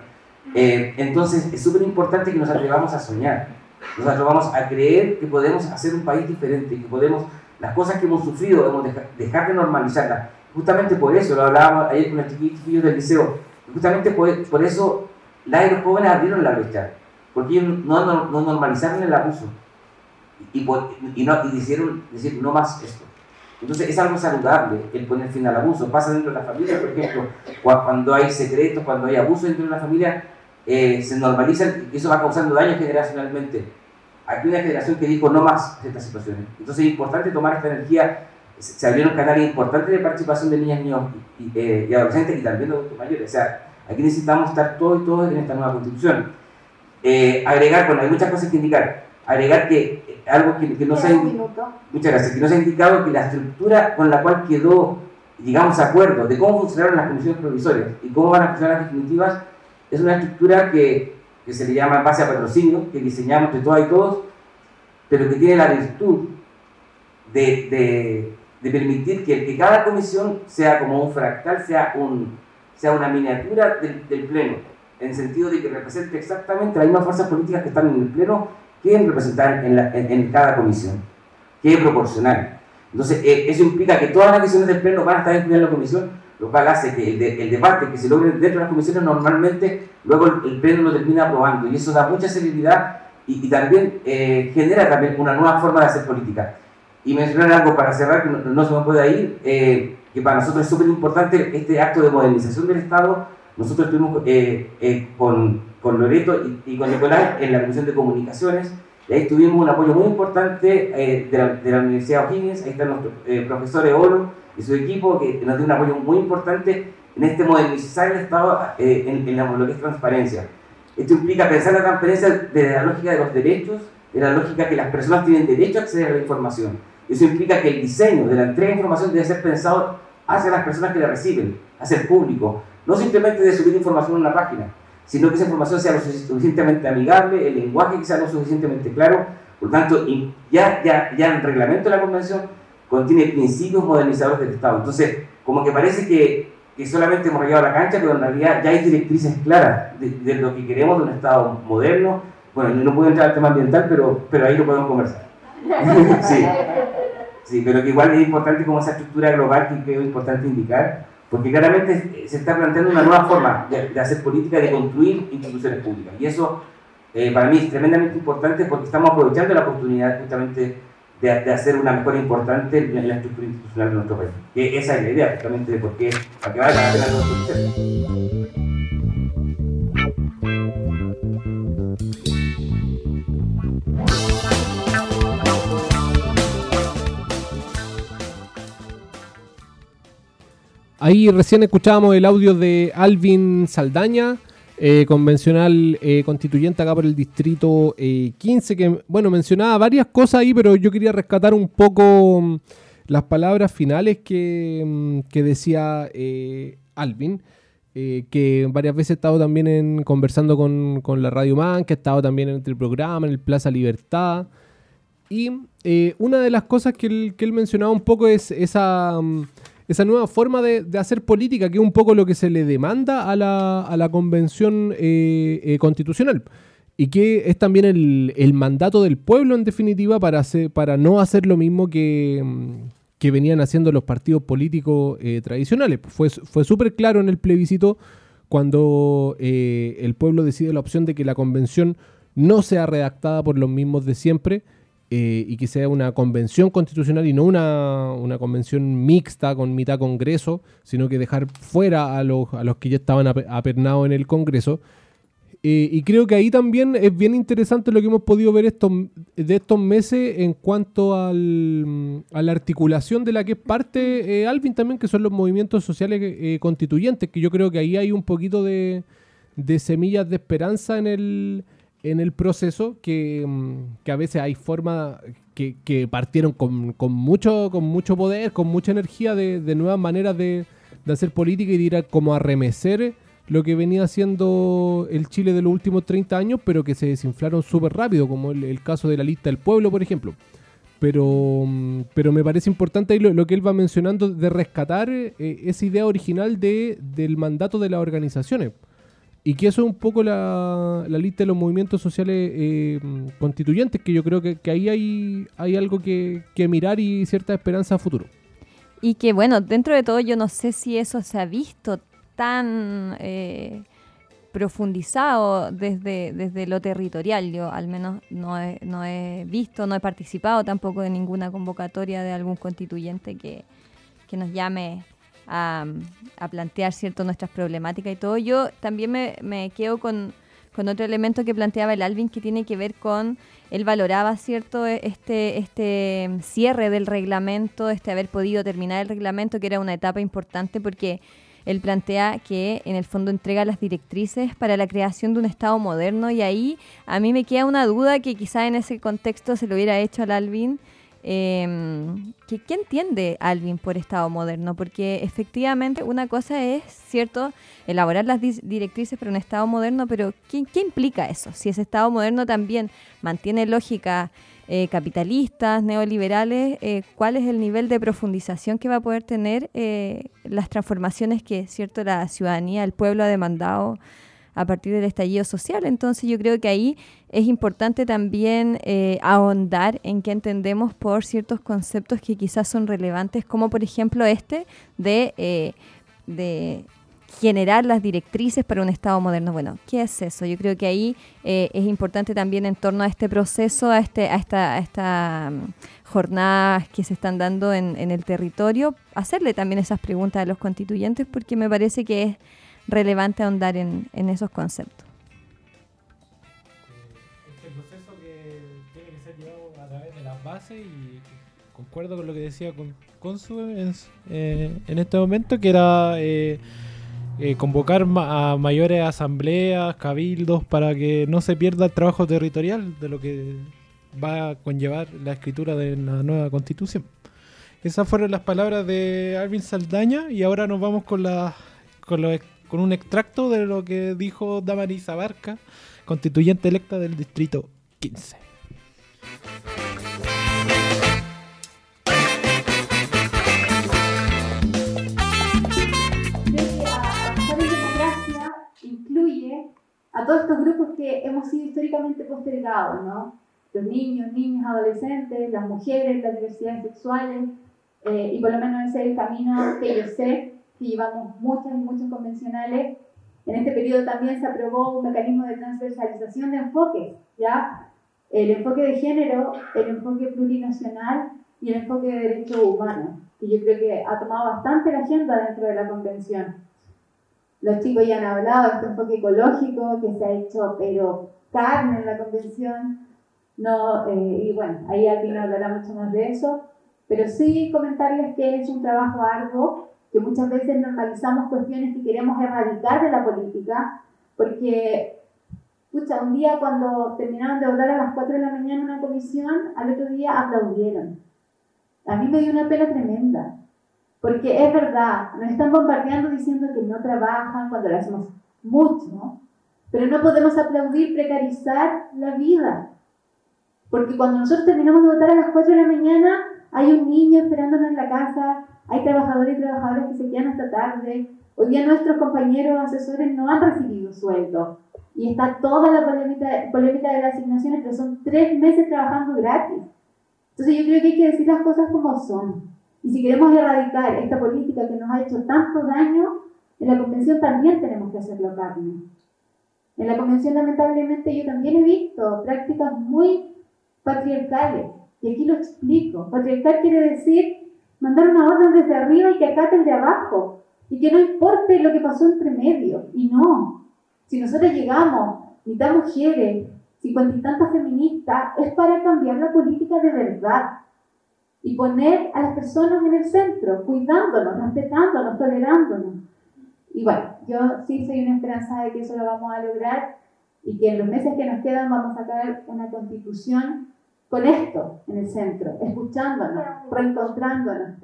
Eh, entonces es súper importante que nos atrevamos a soñar, nos atrevamos a creer que podemos hacer un país diferente, que podemos, las cosas que hemos sufrido, debemos dejar, dejar de normalizarlas. Justamente por eso, lo hablábamos ayer con los chiquillos del liceo, justamente por, por eso los jóvenes abrieron la brecha, porque ellos no, no, no normalizaron el abuso y, y, no, y decidieron decir no más esto. Entonces es algo saludable el poner fin al abuso. Pasa dentro de la familia, por ejemplo, cuando hay secretos, cuando hay abuso dentro de la familia, eh, se normalizan y eso va causando daño generacionalmente. Aquí una generación que dijo no más estas situaciones. Entonces es importante tomar esta energía. Se abrieron canales importantes de participación de niñas, niños y, eh, y adolescentes y también de adultos mayores. O sea, aquí necesitamos estar todos y todos en esta nueva constitución. Eh, agregar, bueno, hay muchas cosas que indicar. Agregar que algo que, que no se ha, muchas gracias, que no se ha indicado que la estructura con la cual quedó, llegamos a acuerdo de cómo funcionaron las comisiones provisorias y cómo van a funcionar las definitivas, es una estructura que, que se le llama base a patrocinio, que diseñamos entre todas y todos, pero que tiene la virtud de, de, permitir que, cada comisión sea como un fractal, sea, un, sea una miniatura del, Pleno, en el sentido de que represente exactamente las mismas fuerzas políticas que están en el Pleno quieren representar en, en, cada comisión, que es proporcional. Entonces, eh, eso implica que todas las comisiones del Pleno van a estar incluidas en la comisión, lo cual hace que el, de, el, debate que se logre dentro de las comisiones normalmente luego el, el Pleno lo termina aprobando y eso da mucha celeridad y, y también eh, genera también una nueva forma de hacer política. Y mencionar algo para cerrar, que no, no se me puede ir, eh, que para nosotros es súper importante este acto de modernización del Estado. Nosotros estuvimos eh, con, con Loreto y, y, con Nicolás en la Comisión de Comunicaciones y ahí tuvimos un apoyo muy importante de la, de, la, Universidad O'Higgins, ahí está nuestro profesor Eolo, y su equipo que nos dio un apoyo muy importante en este modernizar el Estado eh, en, en, lo que es transparencia. Esto implica pensar la transparencia desde la lógica de los derechos, de la lógica que las personas tienen derecho a acceder a la información. Eso implica que el diseño de la entrega de información debe ser pensado hacia las personas que la reciben, hacia el público. No simplemente de subir información en una página, sino que esa información sea lo suficientemente amigable, el lenguaje que sea lo suficientemente claro. Por tanto, ya, ya, ya el reglamento de la convención contiene principios modernizadores del Estado. Entonces, como que parece que, que solamente hemos llegado a la cancha, pero en realidad ya hay directrices claras de, de lo que queremos de un Estado moderno. Bueno, no puedo entrar al tema ambiental, pero, pero ahí lo podemos conversar. sí. sí, pero que igual es importante como esa estructura global que creo importante indicar, porque claramente se está planteando una nueva forma de, de hacer política, de construir instituciones públicas. Y eso eh, para mí es tremendamente importante porque estamos aprovechando la oportunidad justamente de, hacer una mejora importante en la estructura institucional de nuestro país. Que esa es la idea, justamente, de por qué, para que valga la pena Ahí recién escuchábamos el audio de Alvin Saldaña, eh, convencional eh, constituyente acá por el distrito eh, 15, que bueno, mencionaba varias cosas ahí, pero yo quería rescatar un poco mm, las palabras finales que, mm, que decía eh, Alvin. que varias veces he estado también en, conversando con, con, la Radio Man, que he estado también en el programa, en el Plaza Libertad. Y una de las cosas que él, que él mencionaba un poco es esa, mm, esa nueva forma de, de, hacer política, que es un poco lo que se le demanda a la, a la convención eh, eh, constitucional. Y que es también el, el, mandato del pueblo, en definitiva, para, hacer, para no hacer lo mismo que, que venían haciendo los partidos políticos eh, tradicionales. Fue, fue súper claro en el plebiscito cuando el pueblo decide la opción de que la convención no sea redactada por los mismos de siempre, eh, y que sea una convención constitucional y no una, una, convención mixta con mitad Congreso, sino que dejar fuera a los, a los que ya estaban apernados en el Congreso. Eh, y creo que ahí también es bien interesante lo que hemos podido ver estos, de estos meses en cuanto al, a la articulación de la que es parte eh, Alvin también, que son los movimientos sociales constituyentes, que yo creo que ahí hay un poquito de, de semillas de esperanza en el, en el proceso que, mm, que a veces hay formas que, que, partieron con, con, mucho, con mucho poder, con mucha energía de, de nuevas maneras de, de, hacer política y de ir a, como a remecer lo que venía haciendo el Chile de los últimos 30 años, pero que se desinflaron súper rápido, como el, caso de la lista del pueblo, por ejemplo. Pero, mm, pero me parece importante lo, lo que él va mencionando de rescatar eh, esa idea original de, del mandato de las organizaciones y que eso es un poco la, lista de los movimientos sociales eh, constituyentes, que yo creo que, ahí hay, hay algo que, que, mirar y cierta esperanza a futuro. Y que bueno, dentro de todo yo no sé si eso se ha visto tan eh, profundizado desde, desde lo territorial. Yo al menos no he, no he visto, no he participado tampoco de ninguna convocatoria de algún constituyente que, que nos llame a, plantear cierto nuestras problemáticas y todo. Yo también me, quedo con, otro elemento que planteaba el Alvin que tiene que ver con, él valoraba cierto este, este cierre del reglamento, este haber podido terminar el reglamento, que era una etapa importante porque él plantea que en el fondo entrega las directrices para la creación de un Estado moderno. Y ahí a mí me queda una duda que quizá en ese contexto se lo hubiera hecho al Alvin eh, ¿qué, ¿qué, entiende Alvin por Estado moderno? Porque efectivamente una cosa es, ¿cierto?, elaborar las directrices para un Estado moderno, pero ¿qué, ¿qué, implica eso? Si ese Estado moderno también mantiene lógica eh, capitalistas, neoliberales, eh, ¿cuál es el nivel de profundización que va a poder tener eh, las transformaciones que, ¿cierto?, la ciudadanía, el pueblo ha demandado a partir del estallido social. Entonces yo creo que ahí es importante también eh, ahondar en qué entendemos por ciertos conceptos que quizás son relevantes, como por ejemplo este de, eh, de generar las directrices para un Estado moderno. Bueno, ¿qué es eso? Yo creo que ahí eh, es importante también en torno a este proceso, a, este, a esta, a esta um, jornadas que se están dando en, en el territorio, hacerle también esas preguntas a los constituyentes porque me parece que es relevante ahondar en, en esos conceptos. Este proceso que tiene que ser llevado a través de las bases y concuerdo con lo que decía con, Consu en, eh, en este momento, que era eh, eh, convocar ma a mayores asambleas, cabildos, para que no se pierda el trabajo territorial de lo que va a conllevar la escritura de la nueva constitución. Esas fueron las palabras de Alvin Saldaña y ahora nos vamos con, la, con, lo- con un extracto de lo que dijo Damaris Abarca, constituyente electa del distrito 15. Creo que avanzar en democracia incluye a todos estos grupos que hemos sido históricamente postergados, ¿no? Los niños, niñas, adolescentes, las mujeres, las diversidades sexuales, eh, y por lo menos ese es el camino que yo sé que llevamos muchas y muchos convencionales. En este periodo también se aprobó un mecanismo de transversalización de enfoques, ¿ya? El enfoque de género, el enfoque plurinacional y el enfoque de derechos humanos, que yo creo que ha tomado bastante la agenda dentro de la convención. Los chicos ya han hablado de este enfoque ecológico que se ha hecho, pero carne en la convención. No, eh, y bueno, ahí Alvin hablará mucho más de eso, pero sí comentarles que es un trabajo arduo, que muchas veces normalizamos cuestiones que queremos erradicar de la política, porque, escucha, un día cuando terminaron de votar a las 4 de la mañana una comisión, al otro día aplaudieron. A mí me dio una pena tremenda, porque es verdad, nos están bombardeando diciendo que no trabajan cuando lo hacemos mucho, pero no podemos aplaudir precarizar la vida. Porque cuando nosotros terminamos de votar a las 4 de la mañana, hay un niño esperándonos en la casa, hay trabajadores y trabajadoras que se quedan hasta tarde. Hoy día nuestros compañeros asesores no han recibido sueldo. Y está toda la polémica, polémica de las asignaciones, pero son tres meses trabajando gratis. Entonces yo creo que hay que decir las cosas como son. Y si queremos erradicar esta política que nos ha hecho tanto daño, en la convención también tenemos que hacerlo carne. En la convención lamentablemente yo también he visto prácticas muy patriarcales. Y aquí lo explico. Patriarcal quiere decir mandar una orden desde arriba y que acate el de abajo. Y que no importe lo que pasó entre medio. Y no. Si nosotros llegamos, mitad mujeres, cincuenta y tantas feministas, es para cambiar la política de verdad. Y poner a las personas en el centro, cuidándonos, respetándonos, tolerándonos. Y bueno, yo sí soy una esperanza de que eso lo vamos a lograr y que en los meses que nos quedan vamos a sacar una constitución con esto en el centro, escuchándonos, reencontrándonos.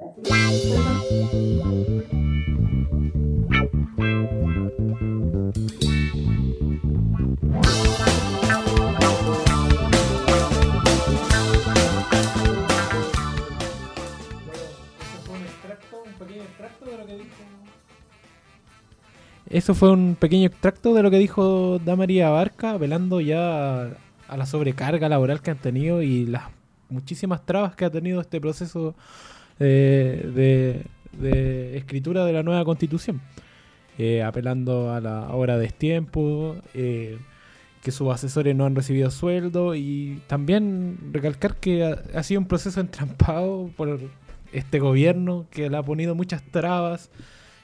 Eso fue un pequeño extracto de lo que dijo Damaría Abarca, apelando ya a, la sobrecarga laboral que han tenido y las muchísimas trabas que ha tenido este proceso eh, de, escritura de la nueva constitución. Eh, apelando a la hora de destiempo, eh, que sus asesores no han recibido sueldo y también recalcar que ha, ha sido un proceso entrampado por este gobierno que le ha ponido muchas trabas.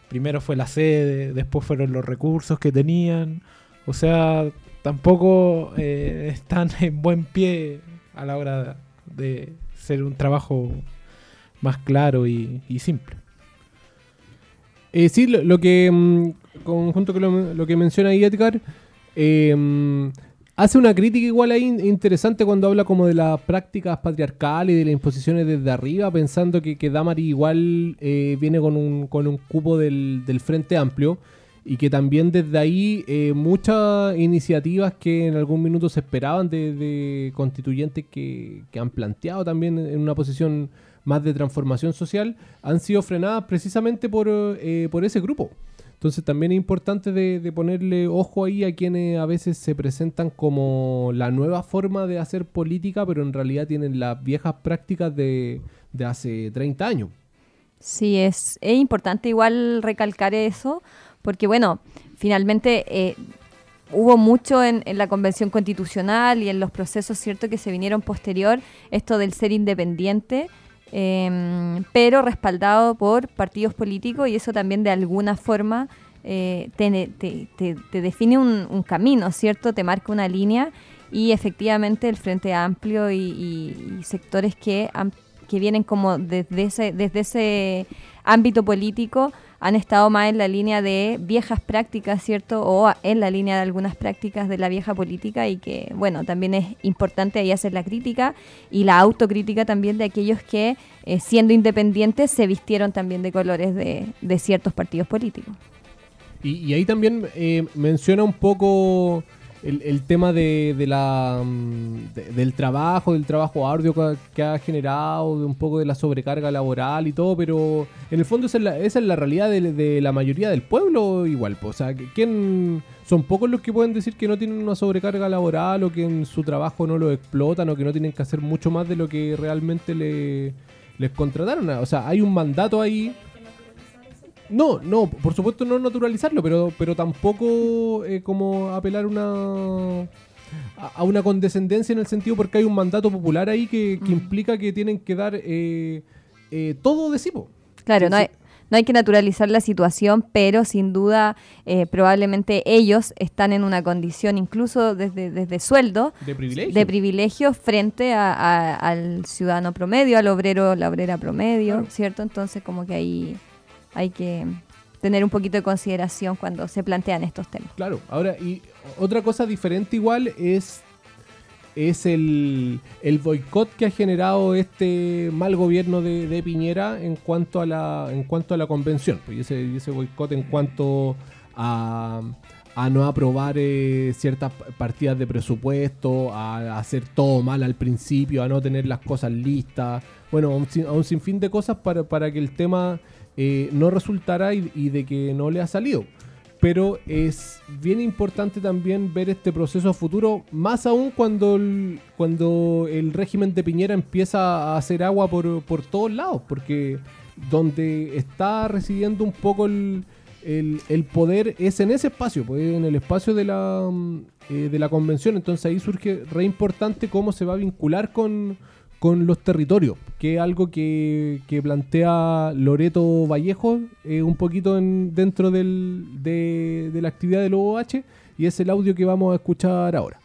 Primero fue la sede, después fueron los recursos que tenían. O sea, tampoco eh, están en buen pie a la hora de ser un trabajo más claro y, simple. Eh, sí, lo, lo que, mm, conjunto con lo, que menciona ahí Edgar, eh, mm, hace una crítica igual ahí in- interesante cuando habla como de las prácticas patriarcales y de las imposiciones desde arriba, pensando que, que Damari igual eh, viene con un, con un cupo del, del Frente Amplio y que también desde ahí eh, muchas iniciativas que en algún minuto se esperaban de, de constituyentes que, han planteado también en una posición más de transformación social han sido frenadas precisamente por, eh, por ese grupo. Entonces también es importante de, de ponerle ojo ahí a quienes a veces se presentan como la nueva forma de hacer política, pero en realidad tienen las viejas prácticas de, de hace 30 años. Sí, es, es importante igual recalcar eso, porque bueno, finalmente eh, hubo mucho en, la convención constitucional y en los procesos, ¿cierto?, que se vinieron posterior, esto del ser independiente, em, pero respaldado por partidos políticos y eso también de alguna forma eh, te, define un, camino, ¿cierto? Te marca una línea y efectivamente el Frente Amplio y, y- sectores que, que vienen como desde ese, desde ese ámbito político han estado más en la línea de viejas prácticas, ¿cierto? O en la línea de algunas prácticas de la vieja política y que, bueno, también es importante ahí hacer la crítica y la autocrítica también de aquellos que, eh, siendo independientes, se vistieron también de colores de, ciertos partidos políticos. Y, y ahí también eh, menciona un poco el, el tema de, de la, mm, de- del trabajo, del trabajo arduo que, ha- generado, de un poco de la sobrecarga laboral y todo, pero en el fondo esa es la, esa es la realidad de, la mayoría del pueblo igual. po. O sea, ¿quién, son pocos los que pueden decir que no tienen una sobrecarga laboral o que en su trabajo no lo explotan o que no tienen que hacer mucho más de lo que realmente le, les contrataron. O sea, hay un mandato ahí. No, no, por supuesto no naturalizarlo, pero, pero tampoco eh, como apelar una a, a una condescendencia en el sentido porque hay un mandato popular ahí que, que implica que tienen que dar eh, eh, todo de sí. po. Claro, no hay, no hay que naturalizar la situación, pero sin duda eh, probablemente ellos están en una condición, incluso desde, desde sueldo, De privilegio. de privilegio frente a- a- al ciudadano promedio, al obrero, la obrera promedio, Claro. ¿cierto? Entonces como que ahí hay que tener un poquito de consideración cuando se plantean estos temas. Claro, ahora, y otra cosa diferente igual es, es el, el boicot que ha generado este mal gobierno de, de Piñera en cuanto a la, en cuanto a la convención. Pues, y ese, ese boicot en cuanto a, a no aprobar eh, ciertas partidas de presupuesto, a, hacer todo mal al principio, a no tener las cosas listas. Bueno, a un, a un sinfín de cosas para, para que el tema eh, no resultara y, de que no le ha salido. Pero es bien importante también ver este proceso a futuro, más aún cuando el, cuando el régimen de Piñera empieza a hacer agua por, por todos lados, porque donde está residiendo un poco el, el- el poder es en ese espacio, pues en el espacio de la, mm, eh, de la convención, entonces ahí surge re importante cómo se va a vincular con, con los territorios, que es algo que, plantea Loreto Vallejo eh, un poquito en- dentro del- de, de la actividad del OOH y es el audio que vamos a escuchar ahora.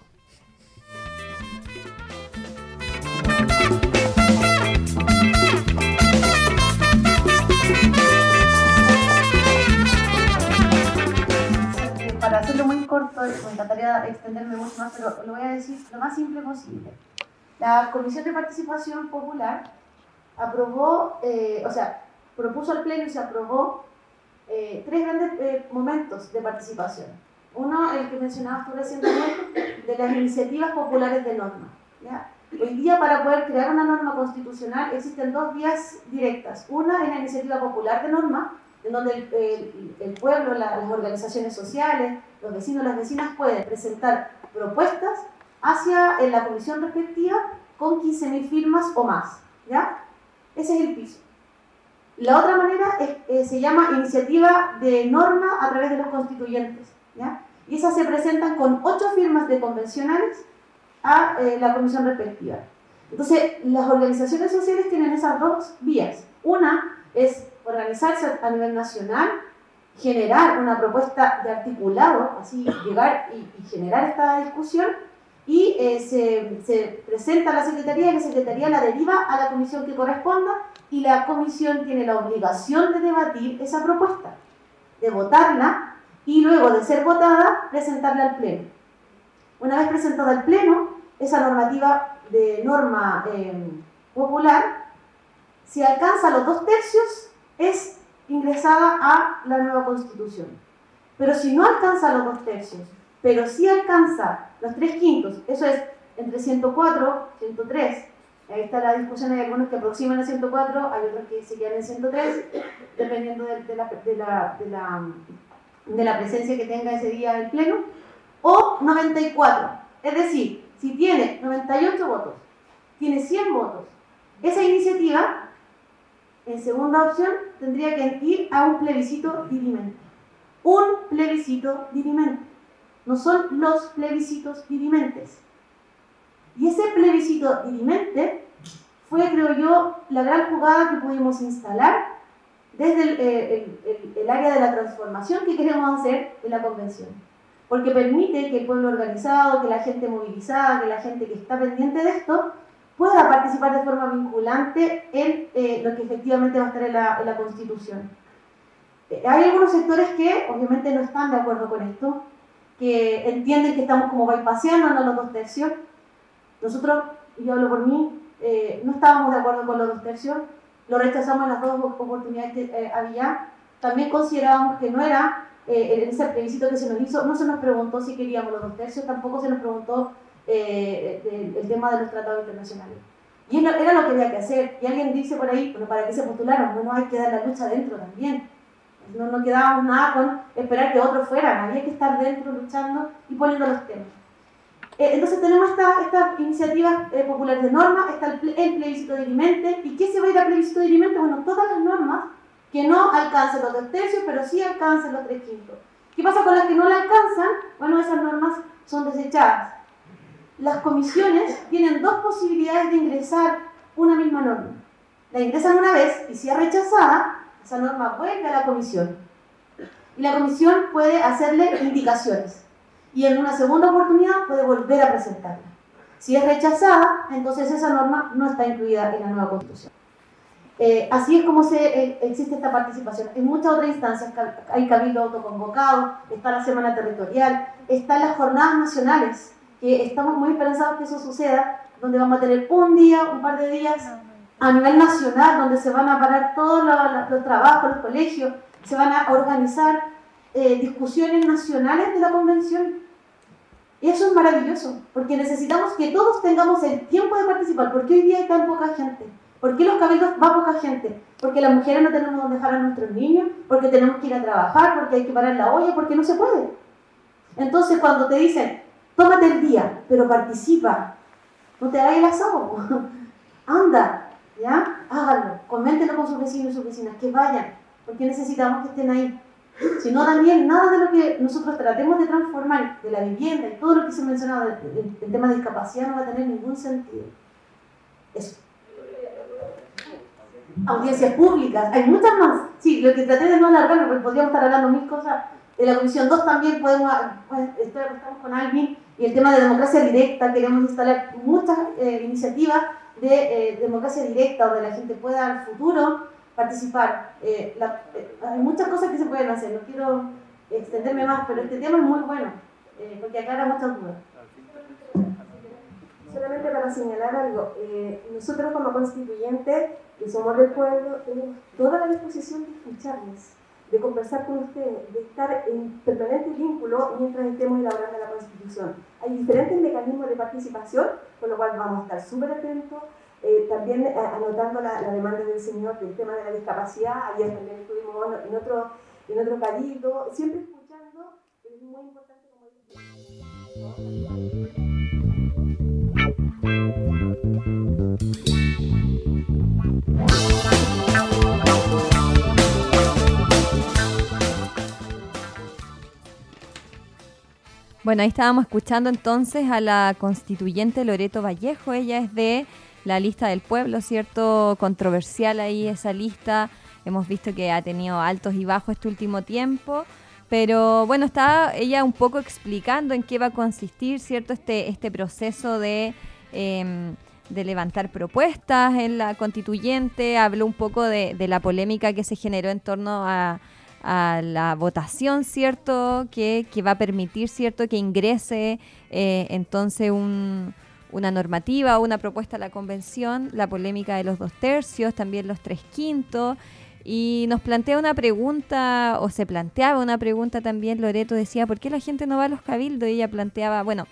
Para hacerlo muy corto, me encantaría extenderme mucho más, pero lo voy a decir lo más simple posible. La Comisión de Participación Popular aprobó, eh, o sea, propuso al Pleno y se aprobó eh, tres grandes eh, momentos de participación. Uno, el que mencionabas tú recientemente, de las iniciativas populares de norma. ¿ya? Hoy día, para poder crear una norma constitucional, existen dos vías directas. Una es la iniciativa popular de norma, en donde el, el- el pueblo, la- las organizaciones sociales, los vecinos, las vecinas pueden presentar propuestas hacia en la comisión respectiva con 15.000 firmas o más. ¿ya? Ese es el piso. La otra manera es, eh, se llama iniciativa de norma a través de los constituyentes. ¿ya? Y esas se presentan con ocho firmas de convencionales a eh, la comisión respectiva. Entonces, las organizaciones sociales tienen esas dos vías. Una es organizarse a nivel nacional, generar una propuesta de articulado, así llegar y, y generar esta discusión, y eh, se, se presenta a la Secretaría y la Secretaría la deriva a la comisión que corresponda y la comisión tiene la obligación de debatir esa propuesta, de votarla y luego de ser votada, presentarla al Pleno. Una vez presentada al Pleno, esa normativa de norma eh, popular, si alcanza los dos tercios, es ingresada a la nueva constitución. Pero si no alcanza los dos tercios, pero sí alcanza los tres quintos, eso es entre 104, 103, ahí está la discusión, hay algunos que aproximan a 104, hay otros que se quedan en 103, dependiendo de la presencia que tenga ese día el Pleno, o 94, es decir, si tiene 98 votos, tiene 100 votos, esa iniciativa, en segunda opción, tendría que ir a un plebiscito dirimente. Un plebiscito dirimente. No son los plebiscitos dirimentes. Y ese plebiscito dirimente fue, creo yo, la gran jugada que pudimos instalar desde el, eh, el- área de la transformación que queremos hacer en la convención. Porque permite que el pueblo organizado, que la gente movilizada, que la gente que está pendiente de esto, pueda participar de forma vinculante en eh, lo que efectivamente va a estar en la, en la Constitución. Eh, hay algunos sectores que obviamente no están de acuerdo con esto, que entienden que estamos como bypaseando los dos tercios. Nosotros, y yo hablo por mí, eh, no estábamos de acuerdo con los dos tercios, lo rechazamos en las dos oportunidades que eh, había. También considerábamos que no era, eh, en ese plebiscito que se nos hizo, no se nos preguntó si queríamos los dos tercios, tampoco se nos preguntó el, el tema de los tratados internacionales. Y era lo que había que hacer. Y alguien dice por ahí, pero ¿para qué se postularon? Bueno, hay que dar la lucha dentro también. No nos quedábamos nada con esperar que otros fueran. Había que estar dentro luchando y poniendo los temas. Eh, entonces tenemos estas esta iniciativas eh, populares de normas, está el, plebiscito dirimente. ¿Y qué se va a ir al plebiscito dirimente? Bueno, todas las normas que no alcancen los dos tercios, pero sí alcancen los tres quintos. ¿Qué pasa con las que no la alcanzan? Bueno, esas normas son desechadas las comisiones tienen dos posibilidades de ingresar una misma norma. La ingresan una vez y si es rechazada, esa norma vuelve a la comisión. Y la comisión puede hacerle indicaciones. Y en una segunda oportunidad puede volver a presentarla. Si es rechazada, entonces esa norma no está incluida en la nueva constitución. Eh, así es como se, eh, existe esta participación. En muchas otras instancias hay cabildo autoconvocado, está la semana territorial, están las jornadas nacionales que estamos muy esperanzados que eso suceda, donde vamos a tener un día, un par de días a nivel nacional, donde se van a parar todos los, trabajos, los colegios, se van a organizar eh, discusiones nacionales de la convención. Y eso es maravilloso, porque necesitamos que todos tengamos el tiempo de participar. ¿Por qué hoy día hay tan poca gente? ¿Por qué los cabildos va poca gente? Porque las mujeres no tenemos donde dejar a nuestros niños, porque tenemos que ir a trabajar, porque hay que parar la olla, porque no se puede. Entonces, cuando te dicen, Tómate el día, pero participa. No te hagas el asado. Anda, ¿ya? Hágalo. Coméntelo con sus vecinos y sus vecinas, que vayan, porque necesitamos que estén ahí. Si no, también nada de lo que nosotros tratemos de transformar, de la vivienda y todo lo que se ha mencionado del tema de discapacidad, no va a tener ningún sentido. Eso. Audiencias públicas, hay muchas más. Sí, lo que traté de no alargarme, porque podríamos estar hablando mil cosas. En la Comisión 2 también podemos, pues, estamos con alguien y el tema de democracia directa, queremos instalar muchas eh, iniciativas de eh, democracia directa, donde la gente pueda el futuro participar. Eh, hay muchas cosas que se pueden hacer, no quiero extenderme más, pero este tema es muy bueno, porque aclara muchas dudas. Solamente para señalar algo, nosotros como constituyentes, que somos del tenemos toda la disposición de escucharles de conversar con ustedes, de estar en permanente vínculo mientras estemos elaborando la Constitución. Hay diferentes mecanismos de participación, con lo cual vamos a estar súper atentos. Eh, también eh, anotando la, demanda del señor del tema de la discapacidad, ayer también estuvimos en otro, en otro cabildo, siempre escuchando, es muy importante como Bueno, ahí estábamos escuchando entonces a la constituyente Loreto Vallejo. Ella es de la lista del pueblo, ¿cierto? Controversial ahí esa lista. Hemos visto que ha tenido altos y bajos este último tiempo. Pero bueno, está ella un poco explicando en qué va a consistir, ¿cierto? Este, este proceso de, em, de levantar propuestas en la constituyente. Habló un poco de la polémica que se generó en torno a a la votación, ¿cierto? Que, va a permitir, ¿cierto? Que ingrese eh, entonces una normativa, una propuesta a la convención, la polémica de los dos tercios, también los tres quintos. Y nos plantea una pregunta, o se planteaba una pregunta también, Loreto decía, ¿por qué la gente no va a los cabildos? Y ella planteaba, bueno,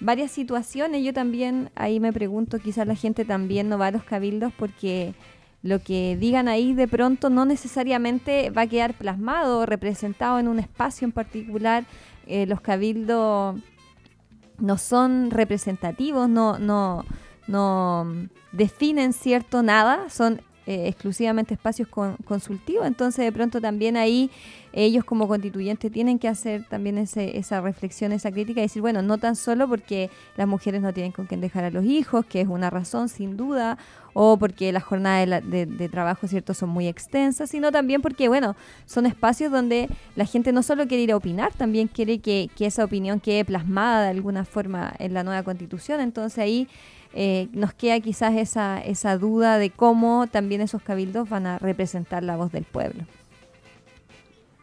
varias situaciones. Yo también ahí me pregunto, quizás la gente también no va a los cabildos porque lo que digan ahí de pronto no necesariamente va a quedar plasmado o representado en un espacio en particular. Eh, los cabildos no son representativos, no, no, no definen cierto nada, son eh, exclusivamente espacios consultivos, entonces de pronto también ahí ellos como constituyentes tienen que hacer también ese, esa reflexión, esa crítica y decir, bueno, no tan solo porque las mujeres no tienen con quién dejar a los hijos, que es una razón sin duda, o porque las jornadas de, trabajo, ¿cierto?, son muy extensas, sino también porque, bueno, son espacios donde la gente no solo quiere ir a opinar, también quiere que, que esa opinión quede plasmada de alguna forma en la nueva constitución. Entonces ahí eh, nos queda quizás esa, esa duda de cómo también esos cabildos van a representar la voz del pueblo.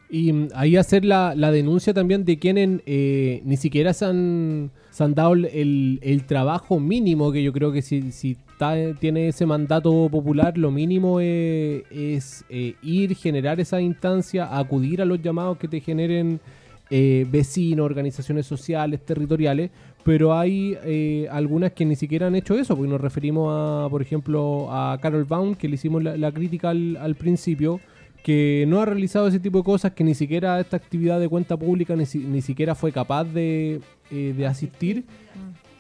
Y mm, ahí hacer la, la denuncia también de quienes eh, ni siquiera se han, han dado el, el trabajo mínimo, que yo creo que si, si tiene ese mandato popular, lo mínimo eh, es eh, ir, generar esa instancia, acudir a los llamados que te generen vecinos, organizaciones sociales, territoriales, pero hay eh, algunas que ni siquiera han hecho eso, porque nos referimos a, por ejemplo, a Carol Baum, que le hicimos la, crítica al, al principio, que no ha realizado ese tipo de cosas, que ni siquiera esta actividad de cuenta pública ni, si- ni siquiera fue capaz de, eh, de asistir,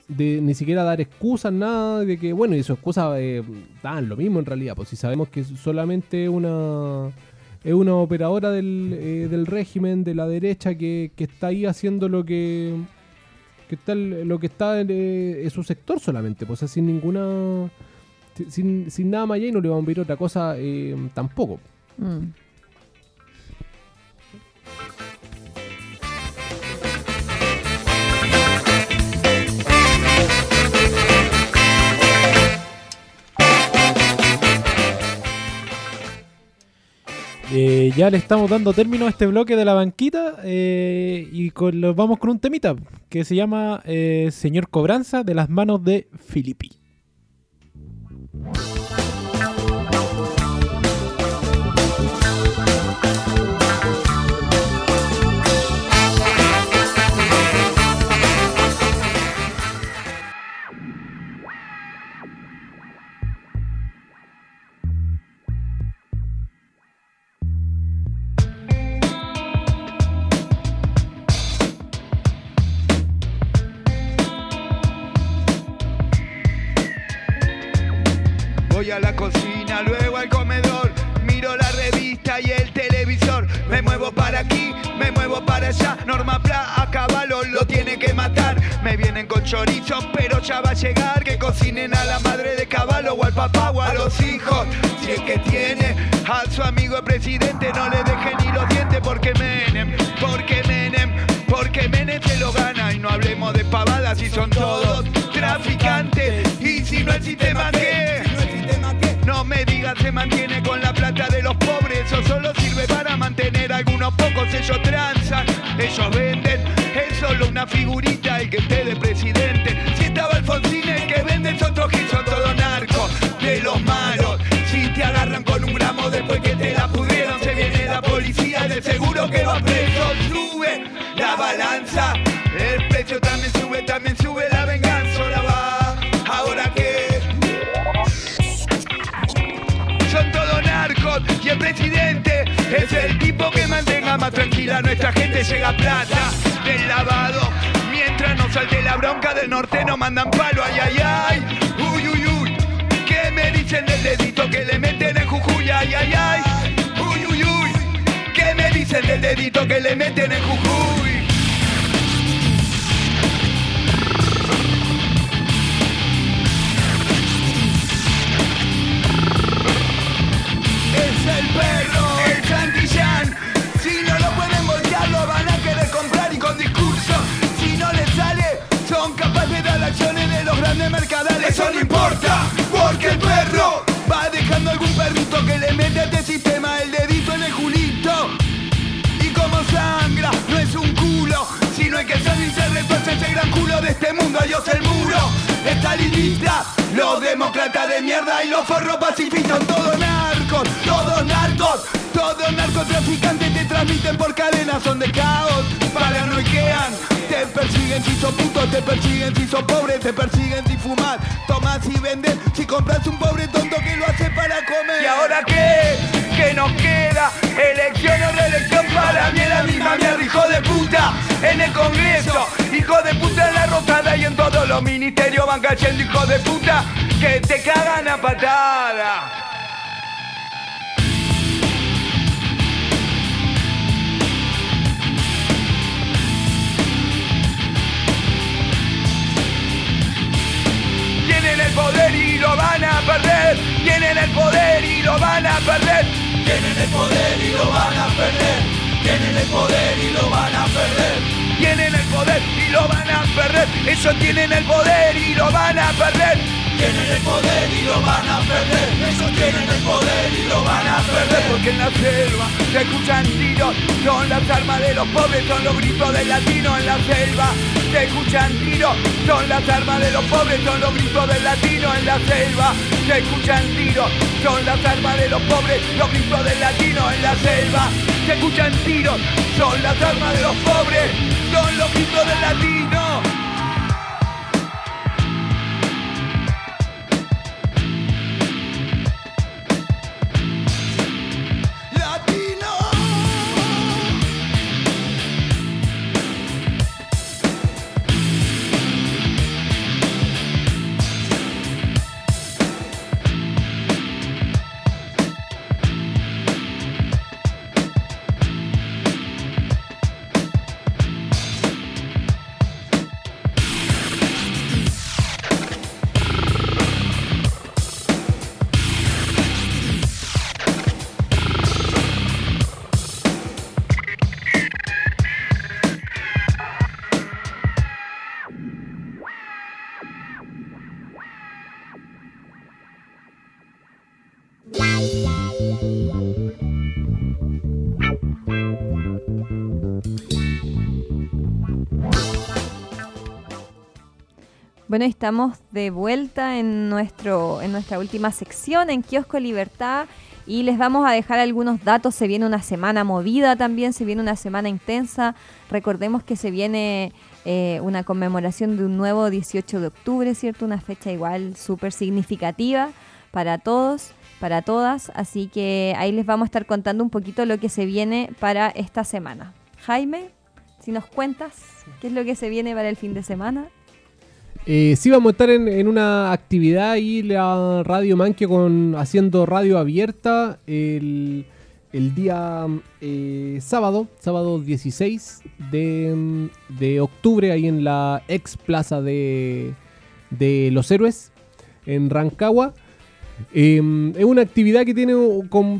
de ni siquiera dar excusas, nada, de que, bueno, y sus excusas eh, dan lo mismo en realidad, pues si sabemos que solamente una es una operadora del, eh, del régimen de la derecha que, que está ahí haciendo lo que que está lo que está en, en su sector solamente, pues o sea, sin ninguna sin, sin nada más allá y no le vamos a pedir otra cosa eh, tampoco. Mm. Eh, ya le estamos dando término a este bloque de la banquita eh, y con, lo- vamos con un temita que se llama eh, Señor Cobranza de las manos de Filippi. Para allá. Norma Pla a caballo lo tiene que matar. Me vienen con chorizo, pero ya va a llegar. Que cocinen a la madre de caballo o al papá o a los hijos. Si es que tiene a su amigo el presidente, no le deje ni los dientes porque Menem, porque Menem, porque Menem se lo gana. Y no hablemos de pavadas si son todos traficantes. Y si no el sistema qué. No me digas se mantiene con la plata de los pobres, eso solo sirve para mantener a algunos pocos, ellos transan, ellos venden, es solo una figurita el que esté de presidente. Si estaba Alfonsín el que vende otro gil, son todos narcos, de los malos. Si te agarran con un gramo después que te la pudieron, se viene la policía, de seguro que va preso, sube la balanza, el precio también que más tranquila nuestra gente. Llega plata del lavado. Mientras no salte la bronca del norte nos mandan palo, ay, ay, ay. Uy, uy, uy. ¿Qué me dicen del dedito que le meten en Jujuy? Ay, ay, ay. Uy, uy, uy. ¿Qué me dicen del dedito que le meten en Jujuy? El perro, son capaces de dar acciones de los grandes mercadales. Eso no importa, porque el perro va dejando algún perrito que le mete a este sistema el dedito en el culito. Y como sangra, no es un culo, sino el que sale y se ese gran culo de este mundo. Adiós el muro, estalinista, los demócratas de mierda y los forros pacifistas, todos narcos, todos narcos, todos narcotraficantes te transmiten por cadenas, son de caos, paranoiquean, persiguen si sos puto, te persiguen si sos pobre, te persiguen si fumas, tomas y vendes, si compras un pobre tonto que lo hace para comer. ¿Y ahora qué? ¿Qué nos queda? Elección o reelección para mí la misma mierda, hijo de puta, en el Congreso, hijo de puta en la rotada y en todos los ministerios van cayendo hijo de puta que te cagan a patada. Tienen el poder y lo van a perder. Tienen el poder y lo van a perder. Tienen el poder y lo van a perder. Tienen el poder y lo van a perder. Tienen el poder y lo van a perder. Ellos tienen el poder y lo van a perder. Tienen el poder y lo van a perder. Ellos tienen el poder y lo van a perder. Porque en la selva se escuchan tiros. Son las armas de los pobres, son los gritos del latino en la selva. Se escuchan tiros. Son las armas de los pobres, son los gritos del latino en la selva. Se escuchan tiros. Son las armas de los pobres, los gritos del latino en la selva. Se escuchan tiros. Son las armas de los pobres, son los gritos del latino. Bueno, estamos de vuelta en, nuestro, en nuestra última sección, en Kiosco Libertad, y les vamos a dejar algunos datos. Se viene una semana movida también, se viene una semana intensa. Recordemos que se viene eh, una conmemoración de un nuevo 18 de octubre, ¿cierto? Una fecha igual súper significativa para todos, para todas. Así que ahí les vamos a estar contando un poquito lo que se viene para esta semana. Jaime, si nos cuentas qué es lo que se viene para el fin de semana. Eh, sí, vamos a estar en, una actividad ahí, la Radio Manque, con, haciendo radio abierta el, el día eh, sábado, sábado 16 de, de octubre, ahí en la ex plaza de, de Los Héroes, en Rancagua. Eh, es una actividad que tiene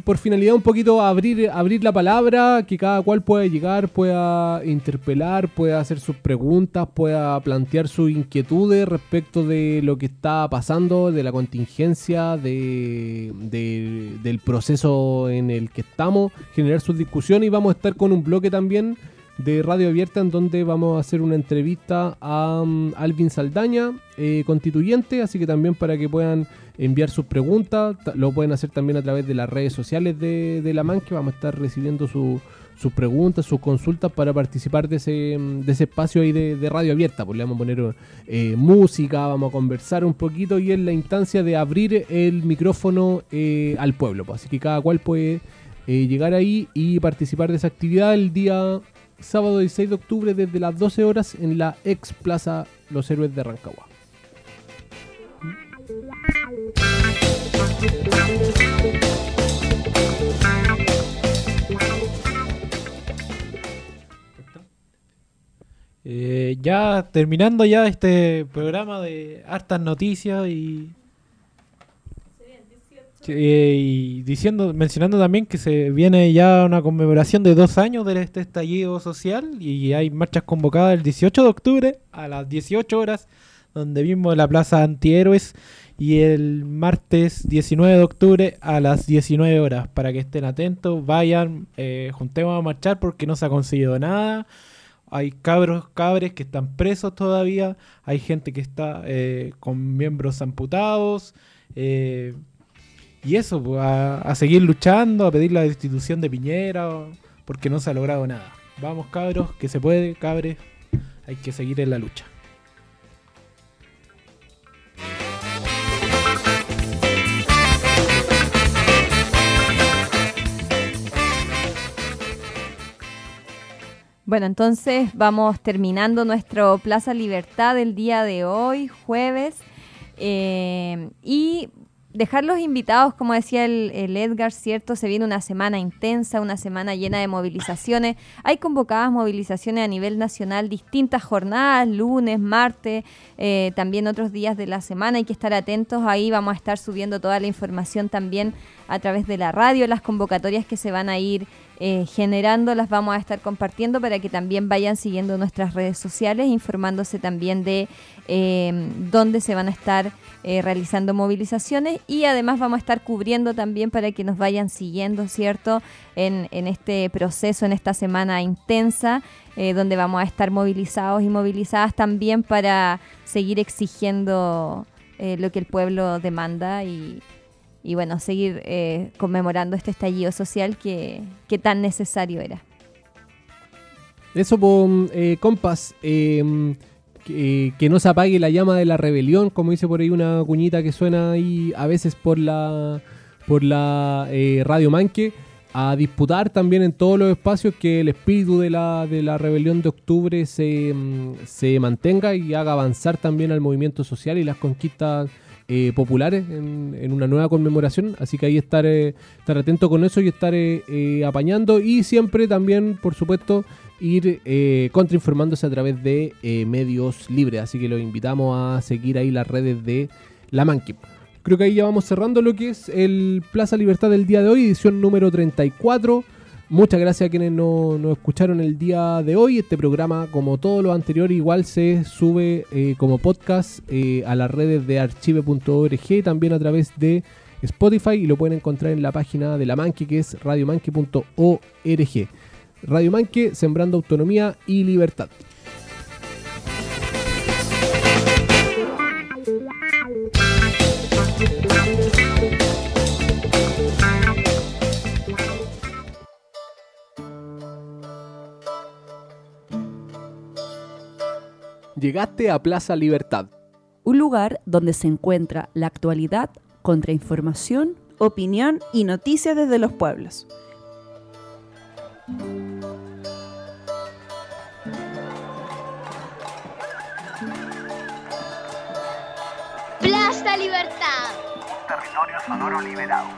por finalidad un poquito abrir, abrir la palabra, que cada cual pueda llegar, pueda interpelar, pueda hacer sus preguntas, pueda plantear sus inquietudes respecto de lo que está pasando, de la contingencia, de, de- del proceso en el que estamos, generar sus discusiones. Y vamos a estar con un bloque también de Radio Abierta en donde vamos a hacer una entrevista a um, Alvin Saldaña, eh, constituyente, así que también para que puedan enviar sus preguntas, ta- lo pueden hacer también a través de las redes sociales de, de la MAN, que vamos a estar recibiendo su- sus preguntas, sus consultas para participar de ese, mm, de ese espacio ahí de, de Radio Abierta, pues le vamos a poner eh, música, vamos a conversar un poquito y es la instancia de abrir el micrófono eh, al pueblo, pues, así que cada cual puede eh, llegar ahí y participar de esa actividad el día sábado 16 de octubre desde las 12 horas en la ex Plaza Los Héroes de Rancagua. Eh, ya terminando ya este programa de hartas noticias y y diciendo, mencionando también que se viene ya una conmemoración de dos años de este estallido social y hay marchas convocadas el 18 de octubre a las 18 horas, donde mismo en la Plaza Antihéroes y el martes 19 de octubre a las 19 horas, para que estén atentos, vayan, eh, juntemos a marchar porque no se ha conseguido nada. Hay cabros, cabres que están presos todavía, hay gente que está eh, con miembros amputados. eh, y eso, a, seguir luchando, a pedir la destitución de Piñera, porque no se ha logrado nada. Vamos, cabros, que se puede, cabres, hay que seguir en la lucha. Bueno, entonces vamos terminando nuestro Plaza Libertad del día de hoy, jueves. eh, y dejarlos invitados, como decía el, el Edgar, ¿cierto? Se viene una semana intensa, una semana llena de movilizaciones. Hay convocadas movilizaciones a nivel nacional, distintas jornadas, lunes, martes, eh, también otros días de la semana. Hay que estar atentos. Ahí vamos a estar subiendo toda la información también a través de la radio, las convocatorias que se van a ir eh, generando, las vamos a estar compartiendo para que también vayan siguiendo nuestras redes sociales, informándose también de eh, dónde se van a estar eh, realizando movilizaciones y además vamos a estar cubriendo también para que nos vayan siguiendo, ¿cierto? En, este proceso, en esta semana intensa, donde vamos a estar movilizados y movilizadas también para seguir exigiendo lo que el pueblo demanda y bueno, seguir eh, conmemorando este estallido social que, tan necesario era. Eso, eh, compas, que, no se apague la llama de la rebelión, como dice por ahí una cuñita que suena ahí a veces por la, por la eh, Radio Manque, a disputar también en todos los espacios que el espíritu de la, de la rebelión de octubre se, em, se mantenga y haga avanzar también al movimiento social y las conquistas eh, populares en, una nueva conmemoración. Así que ahí estar, eh, estar atento con eso y estar eh, apañando. Y siempre también, por supuesto, ir contrainformándose a través de medios libres. Así que los invitamos a seguir ahí las redes de La Manqui. Creo que ahí ya vamos cerrando lo que es el Plaza Libertad del día de hoy, edición número 34. Muchas gracias a quienes nos, escucharon el día de hoy. Este programa, como todos los anteriores, igual se sube eh, como podcast eh, a las redes de archive.org y también a través de Spotify y lo pueden encontrar en la página de la Manque que es radiomanque.org. Radio Manque, sembrando autonomía y libertad. Llegaste a Plaza Libertad. Un lugar donde se encuentra la actualidad, contrainformación, opinión y noticias desde los pueblos. Plaza Libertad. Territorio sonoro liberado.